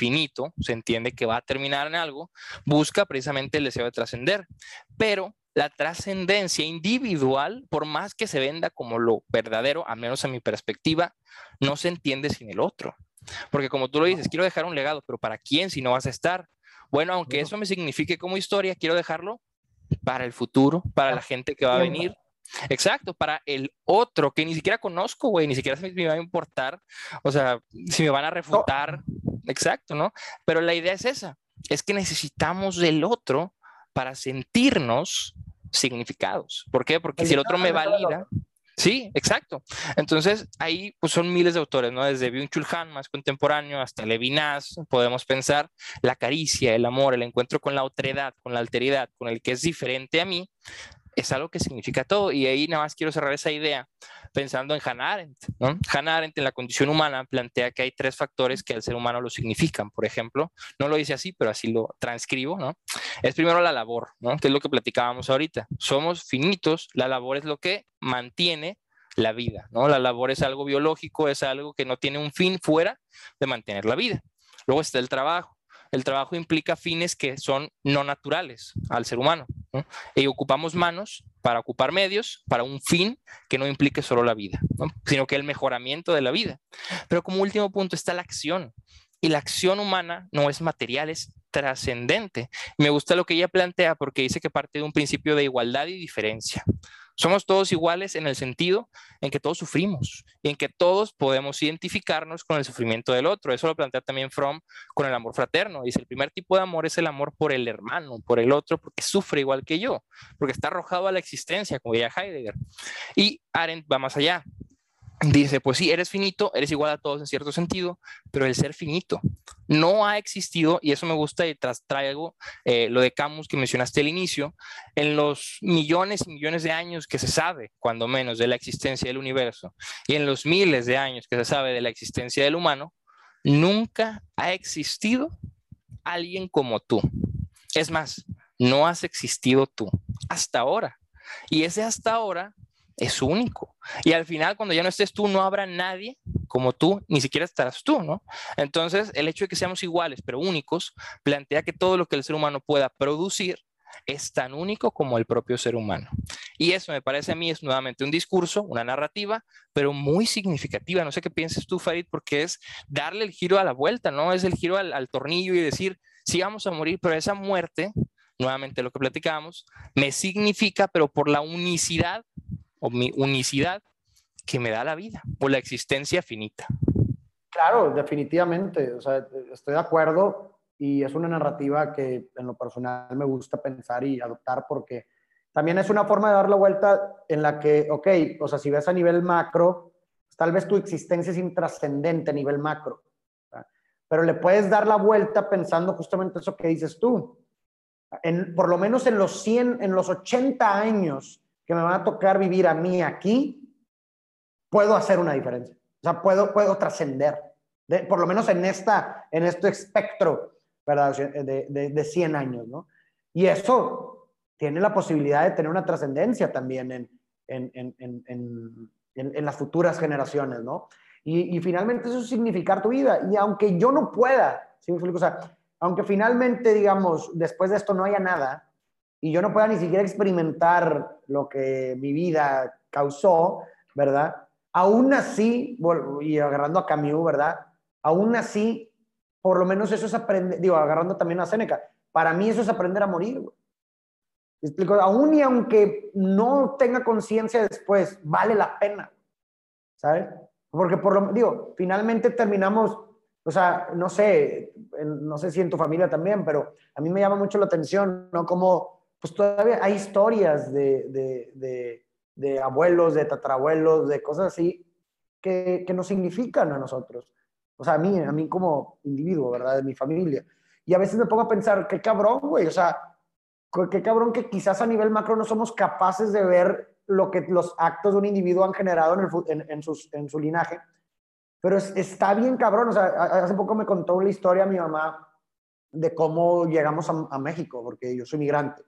finito, se entiende que va a terminar en algo, busca precisamente el deseo de trascender. Pero la trascendencia individual, por más que se venda como lo verdadero, a menos a mi perspectiva, no se entiende sin el otro. Porque como tú lo dices, quiero dejar un legado, pero ¿para quién si no vas a estar? Bueno, aunque eso me signifique como historia, quiero dejarlo para el futuro, para la gente que va a venir. Exacto, para el otro que ni siquiera conozco, güey, ni siquiera me va a importar, o sea, si me van a refutar, exacto, ¿no? Pero la idea es esa, es que necesitamos del otro para sentirnos significados. ¿Por qué? Porque si el otro me valida, Sí, exacto. Entonces, ahí pues son miles de autores, ¿no? Desde Byung-Chul Han, más contemporáneo, hasta Levinas, podemos pensar la caricia, el amor, el encuentro con la otredad, con la alteridad, con el que es diferente a mí, es algo que significa todo. Y ahí nada más quiero cerrar esa idea pensando en Hannah Arendt. Hannah Arendt en la condición humana plantea que hay tres factores que al ser humano lo significan. Por ejemplo, no lo dice así, pero así lo transcribo. ¿no? Es primero la labor, ¿no? que es lo que platicábamos ahorita. Somos finitos, la labor es lo que mantiene la vida. ¿no? La labor es algo biológico, es algo que no tiene un fin fuera de mantener la vida. Luego está el trabajo el trabajo implica fines que son no naturales al ser humano. Y ocupamos manos para ocupar medios para un fin que no implique solo la vida, sino que el mejoramiento de la vida. Pero como último punto está la acción. Y la acción humana no es material, es trascendente. Me gusta lo que ella plantea porque dice que parte de un principio de igualdad y diferencia. Somos todos iguales en el sentido en que todos sufrimos y en que todos podemos identificarnos con el sufrimiento del otro. Eso lo plantea también Fromm con el amor fraterno. Dice, el primer tipo de amor es el amor por el hermano, por el otro, porque sufre igual que yo, porque está arrojado a la existencia, como diría Heidegger. Y Arendt va más allá dice, pues sí, eres finito, eres igual a todos en cierto sentido, pero el ser finito no ha existido, y eso me gusta y tras traigo eh, lo de Camus que mencionaste al inicio, en los millones y millones de años que se sabe, cuando menos, de la existencia del universo, y en los miles de años que se sabe de la existencia del humano, nunca ha existido alguien como tú. Es más, no has existido tú hasta ahora. Y ese hasta ahora es único. Y al final, cuando ya no estés tú, no habrá nadie como tú, ni siquiera estarás tú, ¿no? Entonces, el hecho de que seamos iguales, pero únicos, plantea que todo lo que el ser humano pueda producir es tan único como el propio ser humano. Y eso me parece a mí es nuevamente un discurso, una narrativa, pero muy significativa. No sé qué piensas tú, Farid, porque es darle el giro a la vuelta, ¿no? Es el giro al, al tornillo y decir, sí vamos a morir, pero esa muerte, nuevamente lo que platicábamos, me significa, pero por la unicidad o mi unicidad que me da la vida o la existencia finita. Claro, definitivamente. O sea, estoy de acuerdo y es una narrativa que en lo personal me gusta pensar y adoptar porque también es una forma de dar la vuelta en la que, ok, o sea, si ves a nivel macro, tal vez tu existencia es intrascendente a nivel macro, pero le puedes dar la vuelta pensando justamente eso que dices tú. En, por lo menos en los 100, en los 80 años que me van a tocar vivir a mí aquí, puedo hacer una diferencia. O sea, puedo, puedo trascender, por lo menos en, esta, en este espectro, ¿verdad? De, de, de 100 años, ¿no? Y eso tiene la posibilidad de tener una trascendencia también en, en, en, en, las futuras generaciones, ¿no? Y, y, finalmente eso es significar tu vida. Y aunque yo no pueda, ¿sí O sea, aunque finalmente, digamos, después de esto no haya nada, y yo no pueda ni siquiera experimentar lo que mi vida causó, ¿verdad? Aún así, y agarrando a Camus, ¿verdad? Aún así, por lo menos eso es aprender, digo, agarrando también a Seneca, para mí eso es aprender a morir. Explico, aún y aunque no tenga conciencia después, vale la pena, ¿sabes? Porque por lo digo, finalmente terminamos, o sea, no sé, no sé si en tu familia también, pero a mí me llama mucho la atención, ¿no? Como, pues todavía hay historias de, de, de, de abuelos, de tatarabuelos, de cosas así, que, que nos significan a nosotros. O sea, a mí, a mí como individuo, ¿verdad? De mi familia. Y a veces me pongo a pensar, qué cabrón, güey, o sea, qué cabrón que quizás a nivel macro no somos capaces de ver lo que los actos de un individuo han generado en, en, en su linaje. Pero está bien cabrón, o sea, hace poco me contó la historia mi mamá de cómo llegamos a, México, porque yo soy migrante,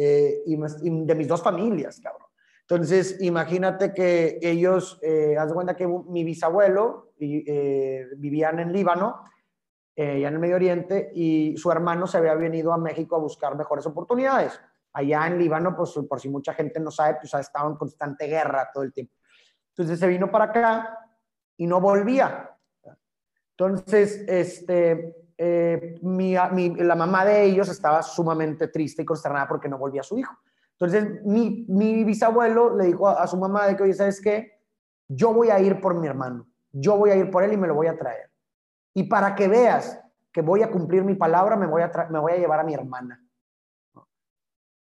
eh, y, de mis dos familias, cabrón. Entonces, imagínate que ellos, eh, haz de cuenta que mi bisabuelo eh, vivían en Líbano eh, ya en el Medio Oriente, y su hermano se había venido a México a buscar mejores oportunidades. Allá en Líbano, pues por si mucha gente no sabe, pues ha estado en constante guerra todo el tiempo. Entonces se vino para acá y no volvía. Entonces, este, eh, la mamá de ellos estaba sumamente triste y consternada porque no volvía su hijo. Entonces, mi, bisabuelo le dijo a, su mamá de que, oye, ¿sabes qué? Yo voy a ir por mi hermano. Yo voy a ir por él y me lo voy a traer. Y para que veas que voy a cumplir mi palabra, me voy a, llevar a mi hermana.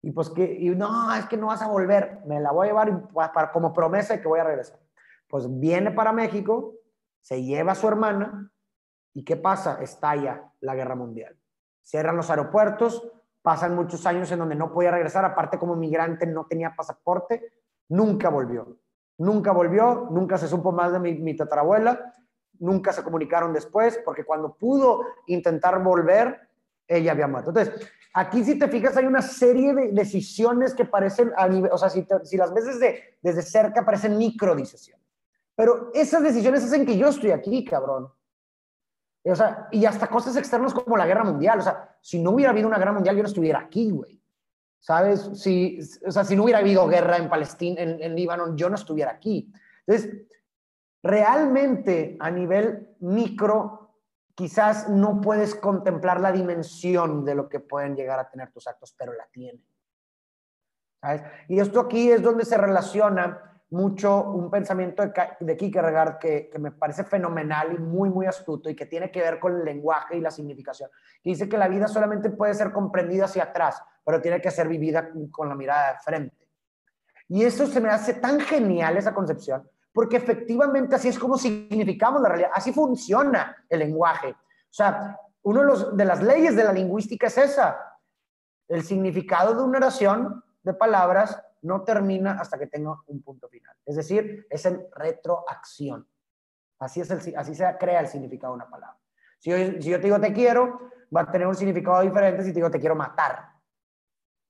Y pues que, no, es que no vas a volver, me la voy a llevar para, como promesa de que voy a regresar. Pues viene para México, se lleva a su hermana, ¿y qué pasa? Estalla la guerra mundial. Cierran los aeropuertos, pasan muchos años en donde no podía regresar, aparte como migrante no tenía pasaporte, nunca volvió. Nunca volvió, nunca se supo más de mi, tatarabuela, nunca se comunicaron después, porque cuando pudo intentar volver, ella había muerto. Entonces, aquí si te fijas, hay una serie de decisiones que parecen, a nivel, o sea, si, si las ves desde, desde cerca, parecen micro decisiones. Pero esas decisiones hacen que yo estoy aquí, cabrón. O sea, y hasta cosas externas como la guerra mundial. O sea, si no hubiera habido una guerra mundial, yo no estuviera aquí, güey. ¿Sabes? Si, o sea, si no hubiera habido guerra en Palestina, en, en Líbano, yo no estuviera aquí. Entonces, realmente a nivel micro, quizás no puedes contemplar la dimensión de lo que pueden llegar a tener tus actos, pero la tienen. ¿Sabes? Y esto aquí es donde se relaciona mucho un pensamiento de, de Kierkegaard que, me parece fenomenal y muy, muy astuto y que tiene que ver con el lenguaje y la significación. Dice que la vida solamente puede ser comprendida hacia atrás, pero tiene que ser vivida con la mirada de frente. Y eso se me hace tan genial, esa concepción, porque efectivamente así es como significamos la realidad, así funciona el lenguaje. O sea, una de, de las leyes de la lingüística es esa. El significado de una oración de palabras no termina hasta que tenga un punto final. Es decir, es en retroacción. Así, es el, así se crea el significado de una palabra. Si yo, si yo te digo te quiero, va a tener un significado diferente si te digo te quiero matar.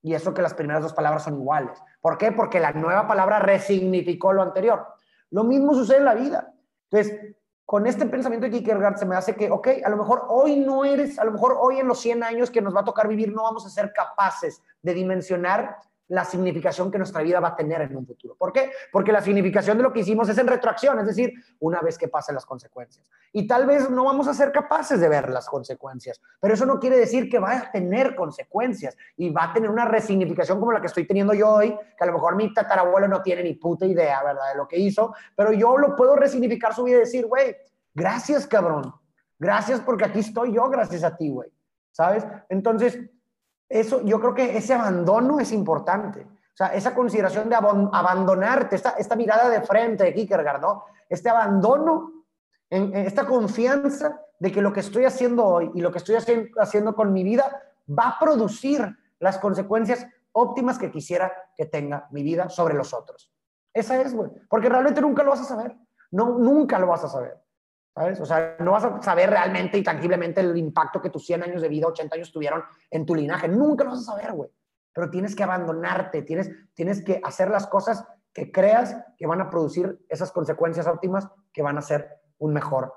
Y eso que las primeras dos palabras son iguales. ¿Por qué? Porque la nueva palabra resignificó lo anterior. Lo mismo sucede en la vida. Entonces, con este pensamiento de Kierkegaard se me hace que, ok, a lo mejor hoy no eres, a lo mejor hoy en los 100 años que nos va a tocar vivir no vamos a ser capaces de dimensionar la significación que nuestra vida va a tener en un futuro. ¿Por qué? Porque la significación de lo que hicimos es en retroacción, es decir, una vez que pasen las consecuencias. Y tal vez no vamos a ser capaces de ver las consecuencias, pero eso no quiere decir que va a tener consecuencias y va a tener una resignificación como la que estoy teniendo yo hoy, que a lo mejor mi tatarabuelo no tiene ni puta idea, ¿verdad?, de lo que hizo, pero yo lo puedo resignificar su vida y decir, güey, gracias, cabrón. Gracias porque aquí estoy yo, gracias a ti, güey. ¿Sabes? Entonces, eso, yo creo que ese abandono es importante. O sea, esa consideración de abandonarte, esta, esta mirada de frente de Kierkegaard, ¿no? Este abandono, en, esta confianza de que lo que estoy haciendo hoy y lo que estoy haciendo, con mi vida va a producir las consecuencias óptimas que quisiera que tenga mi vida sobre los otros. Esa es, güey. Porque realmente nunca lo vas a saber. No, nunca lo vas a saber. ¿Sabes? O sea, no vas a saber realmente y tangiblemente el impacto que tus 100 años de vida, 80 años tuvieron en tu linaje. Nunca lo vas a saber, güey. Pero tienes que abandonarte, tienes, tienes que hacer las cosas que creas que van a producir esas consecuencias óptimas que van a ser un mejor,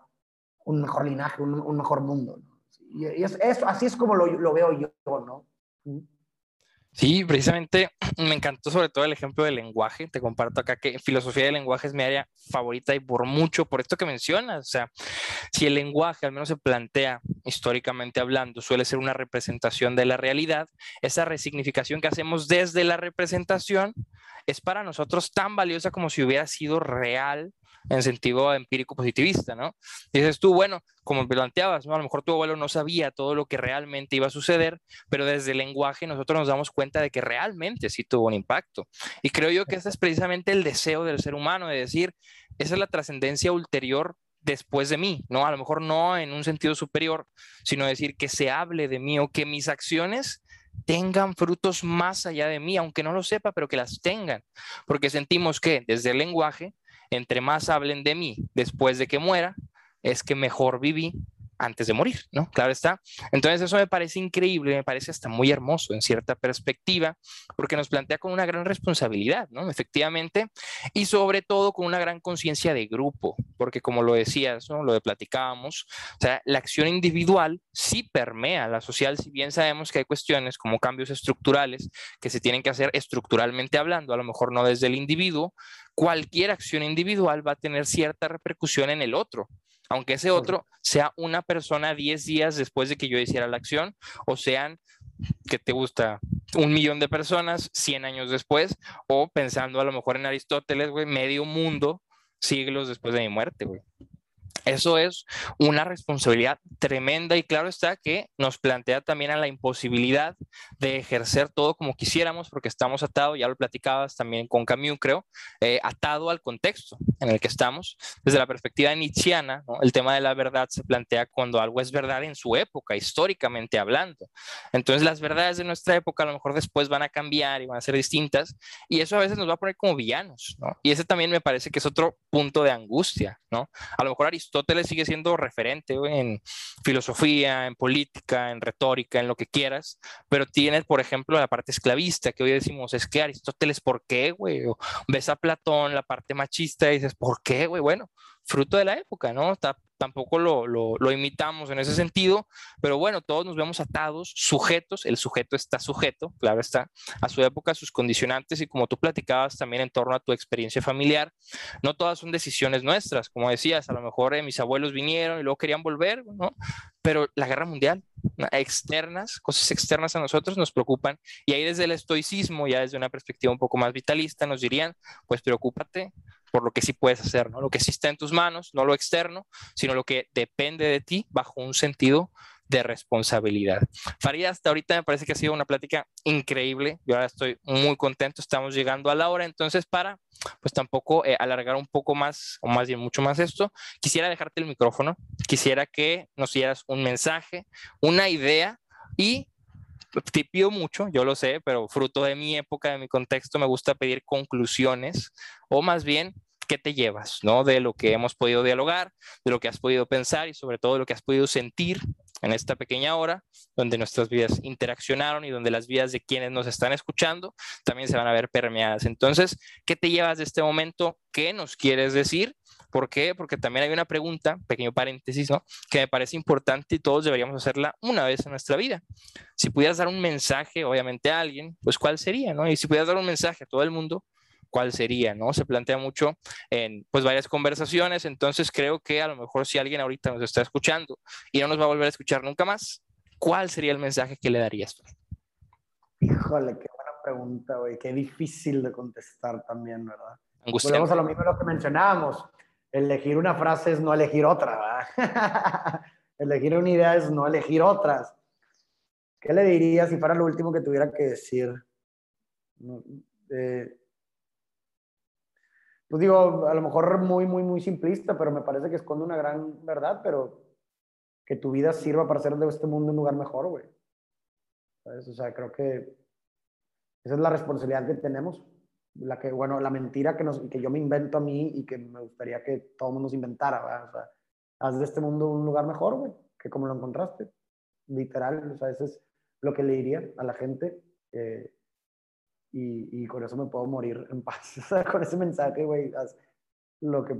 un mejor linaje, un, mejor mundo. Y, eso, así es como lo, lo veo yo, ¿no? Sí, precisamente me encantó sobre todo el ejemplo del lenguaje. Te comparto acá que filosofía del lenguaje es mi área favorita y por mucho, por esto que mencionas. O sea, si el lenguaje, al menos se plantea históricamente hablando, suele ser una representación de la realidad, esa resignificación que hacemos desde la representación es para nosotros tan valiosa como si hubiera sido real en sentido empírico positivista, ¿no? dices tú, bueno, como planteabas, ¿no? A lo mejor tu abuelo no sabía todo lo que realmente iba a suceder, pero desde el lenguaje nosotros nos damos cuenta de que realmente sí tuvo un impacto. Y creo yo que ese es precisamente el deseo del ser humano, de decir, esa es la trascendencia ulterior después de mí, ¿no? A lo mejor no en un sentido superior, sino decir que se hable de mí o que mis acciones tengan frutos más allá de mí, aunque no lo sepa, pero que las tengan, porque sentimos que desde el lenguaje, entre más hablen de mí después de que muera, es que mejor viví antes de morir, ¿no? Claro está. Entonces eso me parece increíble, me parece hasta muy hermoso en cierta perspectiva, porque nos plantea con una gran responsabilidad, ¿no? Efectivamente, y sobre todo con una gran conciencia de grupo, porque como lo decías, ¿no? Lo de platicábamos, o sea, la acción individual sí permea la social, si bien sabemos que hay cuestiones como cambios estructurales que se tienen que hacer estructuralmente hablando, a lo mejor no desde el individuo, cualquier acción individual va a tener cierta repercusión en el otro aunque ese otro sea una persona 10 días después de que yo hiciera la acción, o sean que te gusta un millón de personas 100 años después, o pensando a lo mejor en Aristóteles, güey, medio mundo siglos después de mi muerte, güey. Eso es una responsabilidad tremenda y claro está que nos plantea también a la imposibilidad de ejercer todo como quisiéramos porque estamos atados, ya lo platicabas también con Camus, creo, eh, atado al contexto en el que estamos. Desde la perspectiva nietzscheana, el tema de la verdad se plantea cuando algo es verdad en su época, históricamente hablando. Entonces las verdades de nuestra época a lo mejor después van a cambiar y van a ser distintas y eso a veces nos va a poner como villanos, ¿no? Y ese también me parece que es otro punto de angustia, ¿no? A lo mejor Aristóteles sigue siendo referente en filosofía, en política, en retórica, en lo que quieras, pero tienes, por ejemplo, la parte esclavista, que hoy decimos, es que Aristóteles, ¿por qué, güey? ves a Platón, la parte machista, y dices, ¿por qué, güey? Bueno, fruto de la época, ¿no? Tampoco lo, imitamos en ese sentido, pero bueno, todos nos vemos atados, sujetos, el sujeto está sujeto, claro está, a su época, sus condicionantes y como tú platicabas también en torno a tu experiencia familiar, no todas son decisiones nuestras, como decías, a lo mejor eh, mis abuelos vinieron y luego querían volver, ¿no? Pero la guerra mundial, externas, cosas externas a nosotros nos preocupan y ahí desde el estoicismo, ya desde una perspectiva un poco más vitalista, nos dirían, pues preocúpate por lo que sí puedes hacer, ¿no? Lo que sí está en tus manos, no lo externo, sino lo que depende de ti bajo un sentido de responsabilidad. Farid, hasta ahorita me parece que ha sido una plática increíble. Yo ahora estoy muy contento. Estamos llegando a la hora. Entonces, para pues tampoco eh, alargar un poco más, o más bien mucho más esto, quisiera dejarte el micrófono. Quisiera que nos dieras un mensaje, una idea y te pido mucho, yo lo sé, pero fruto de mi época, de mi contexto, me gusta pedir conclusiones o más bien qué te llevas, ¿no? De lo que hemos podido dialogar, de lo que has podido pensar y sobre todo de lo que has podido sentir en esta pequeña hora, donde nuestras vidas interaccionaron y donde las vidas de quienes nos están escuchando también se van a ver permeadas. Entonces, ¿qué te llevas de este momento? ¿Qué nos quieres decir? ¿Por qué? Porque también hay una pregunta, pequeño paréntesis, ¿no? Que me parece importante y todos deberíamos hacerla una vez en nuestra vida. Si pudieras dar un mensaje, obviamente, a alguien, pues ¿cuál sería, no? Y si pudieras dar un mensaje a todo el mundo, cuál sería, ¿no? Se plantea mucho en pues varias conversaciones, entonces creo que a lo mejor si alguien ahorita nos está escuchando y no nos va a volver a escuchar nunca más, ¿cuál sería el mensaje que le darías? Híjole, qué buena pregunta, güey, qué difícil de contestar también, ¿verdad? Volvemos a lo mismo lo que mencionábamos, elegir una frase es no elegir otra, elegir una idea es no elegir otras. ¿Qué le diría si fuera lo último que tuviera que decir? Eh, pues digo, a lo mejor muy, muy, muy simplista, pero me parece que esconde una gran verdad, pero que tu vida sirva para hacer de este mundo un lugar mejor, güey. O sea, creo que Esa es la responsabilidad que tenemos. La que, bueno, la mentira que, nos, que yo me invento a mí y que me gustaría que todo el mundo se inventara. O sea, haz de este mundo un lugar mejor, güey, que como lo encontraste. Literal, o sea, eso es lo que le diría a la gente. Eh, y, y, con eso me puedo morir en paz. O sea, con ese mensaje, güey, haz, lo que,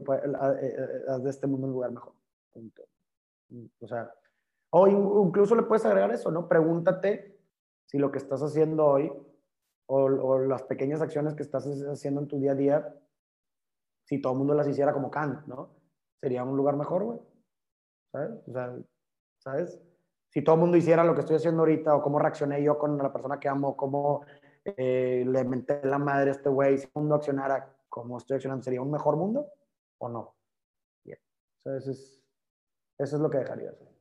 haz de este mundo un lugar mejor. Punto. O sea, o incluso le puedes agregar eso, ¿no? Pregúntate si lo que estás haciendo hoy o, las pequeñas acciones que estás haciendo en tu día a día, si todo el mundo las hiciera como Kant, ¿no? Sería un lugar mejor, güey. ¿Sabes? O sea, ¿sabes? Si todo el mundo hiciera lo que estoy haciendo ahorita, o cómo reaccioné yo con la persona que amo, cómo eh, le menté la madre a este güey, si el mundo accionara como estoy accionando, ¿sería un mejor mundo o no? Bien. eso, es, eso es lo que dejaría de hacer.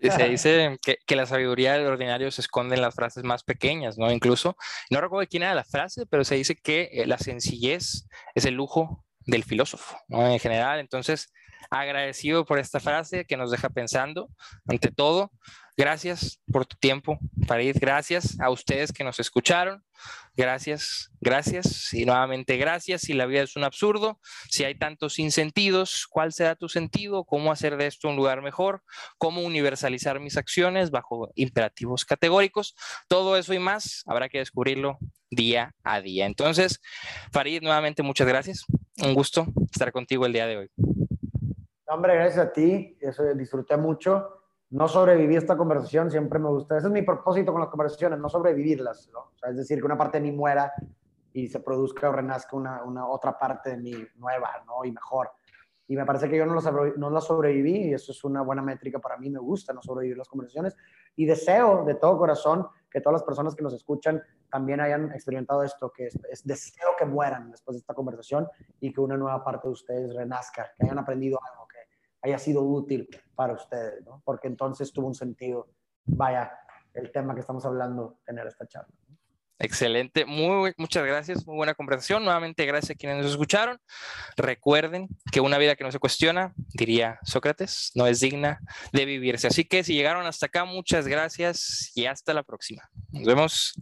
Se dice que, la sabiduría del ordinario se esconde en las frases más pequeñas, ¿no? Incluso, no recuerdo quién era la frase, pero se dice que eh, la sencillez es el lujo del filósofo, ¿no? En general, entonces, agradecido por esta frase que nos deja pensando, ante todo, Gracias por tu tiempo, Farid. Gracias a ustedes que nos escucharon. Gracias, gracias. Y nuevamente gracias. Si la vida es un absurdo, si hay tantos sinsentidos, ¿cuál será tu sentido? ¿Cómo hacer de esto un lugar mejor? ¿Cómo universalizar mis acciones bajo imperativos categóricos? Todo eso y más habrá que descubrirlo día a día. Entonces, Farid, nuevamente muchas gracias. Un gusto estar contigo el día de hoy. Hombre, gracias a ti. Eso disfruté mucho no sobrevivir esta conversación, siempre me gusta. Ese es mi propósito con las conversaciones, no sobrevivirlas, ¿no? O sea, es decir, que una parte de mí muera y se produzca o renazca una, una, otra parte de mí nueva, ¿no? Y mejor. Y me parece que yo no la sobreviví y eso es una buena métrica para mí, me gusta no sobrevivir las conversaciones. Y deseo de todo corazón que todas las personas que nos escuchan también hayan experimentado esto, que es, es deseo que mueran después de esta conversación y que una nueva parte de ustedes renazca, que hayan aprendido algo, que haya sido útil para ustedes, ¿no? Porque entonces tuvo un sentido, vaya, el tema que estamos hablando, tener esta charla. Excelente, muy, muchas gracias, muy buena conversación. Nuevamente, gracias a quienes nos escucharon. Recuerden que una vida que no se cuestiona, diría Sócrates, no es digna de vivirse. Así que si llegaron hasta acá, muchas gracias y hasta la próxima. Nos vemos.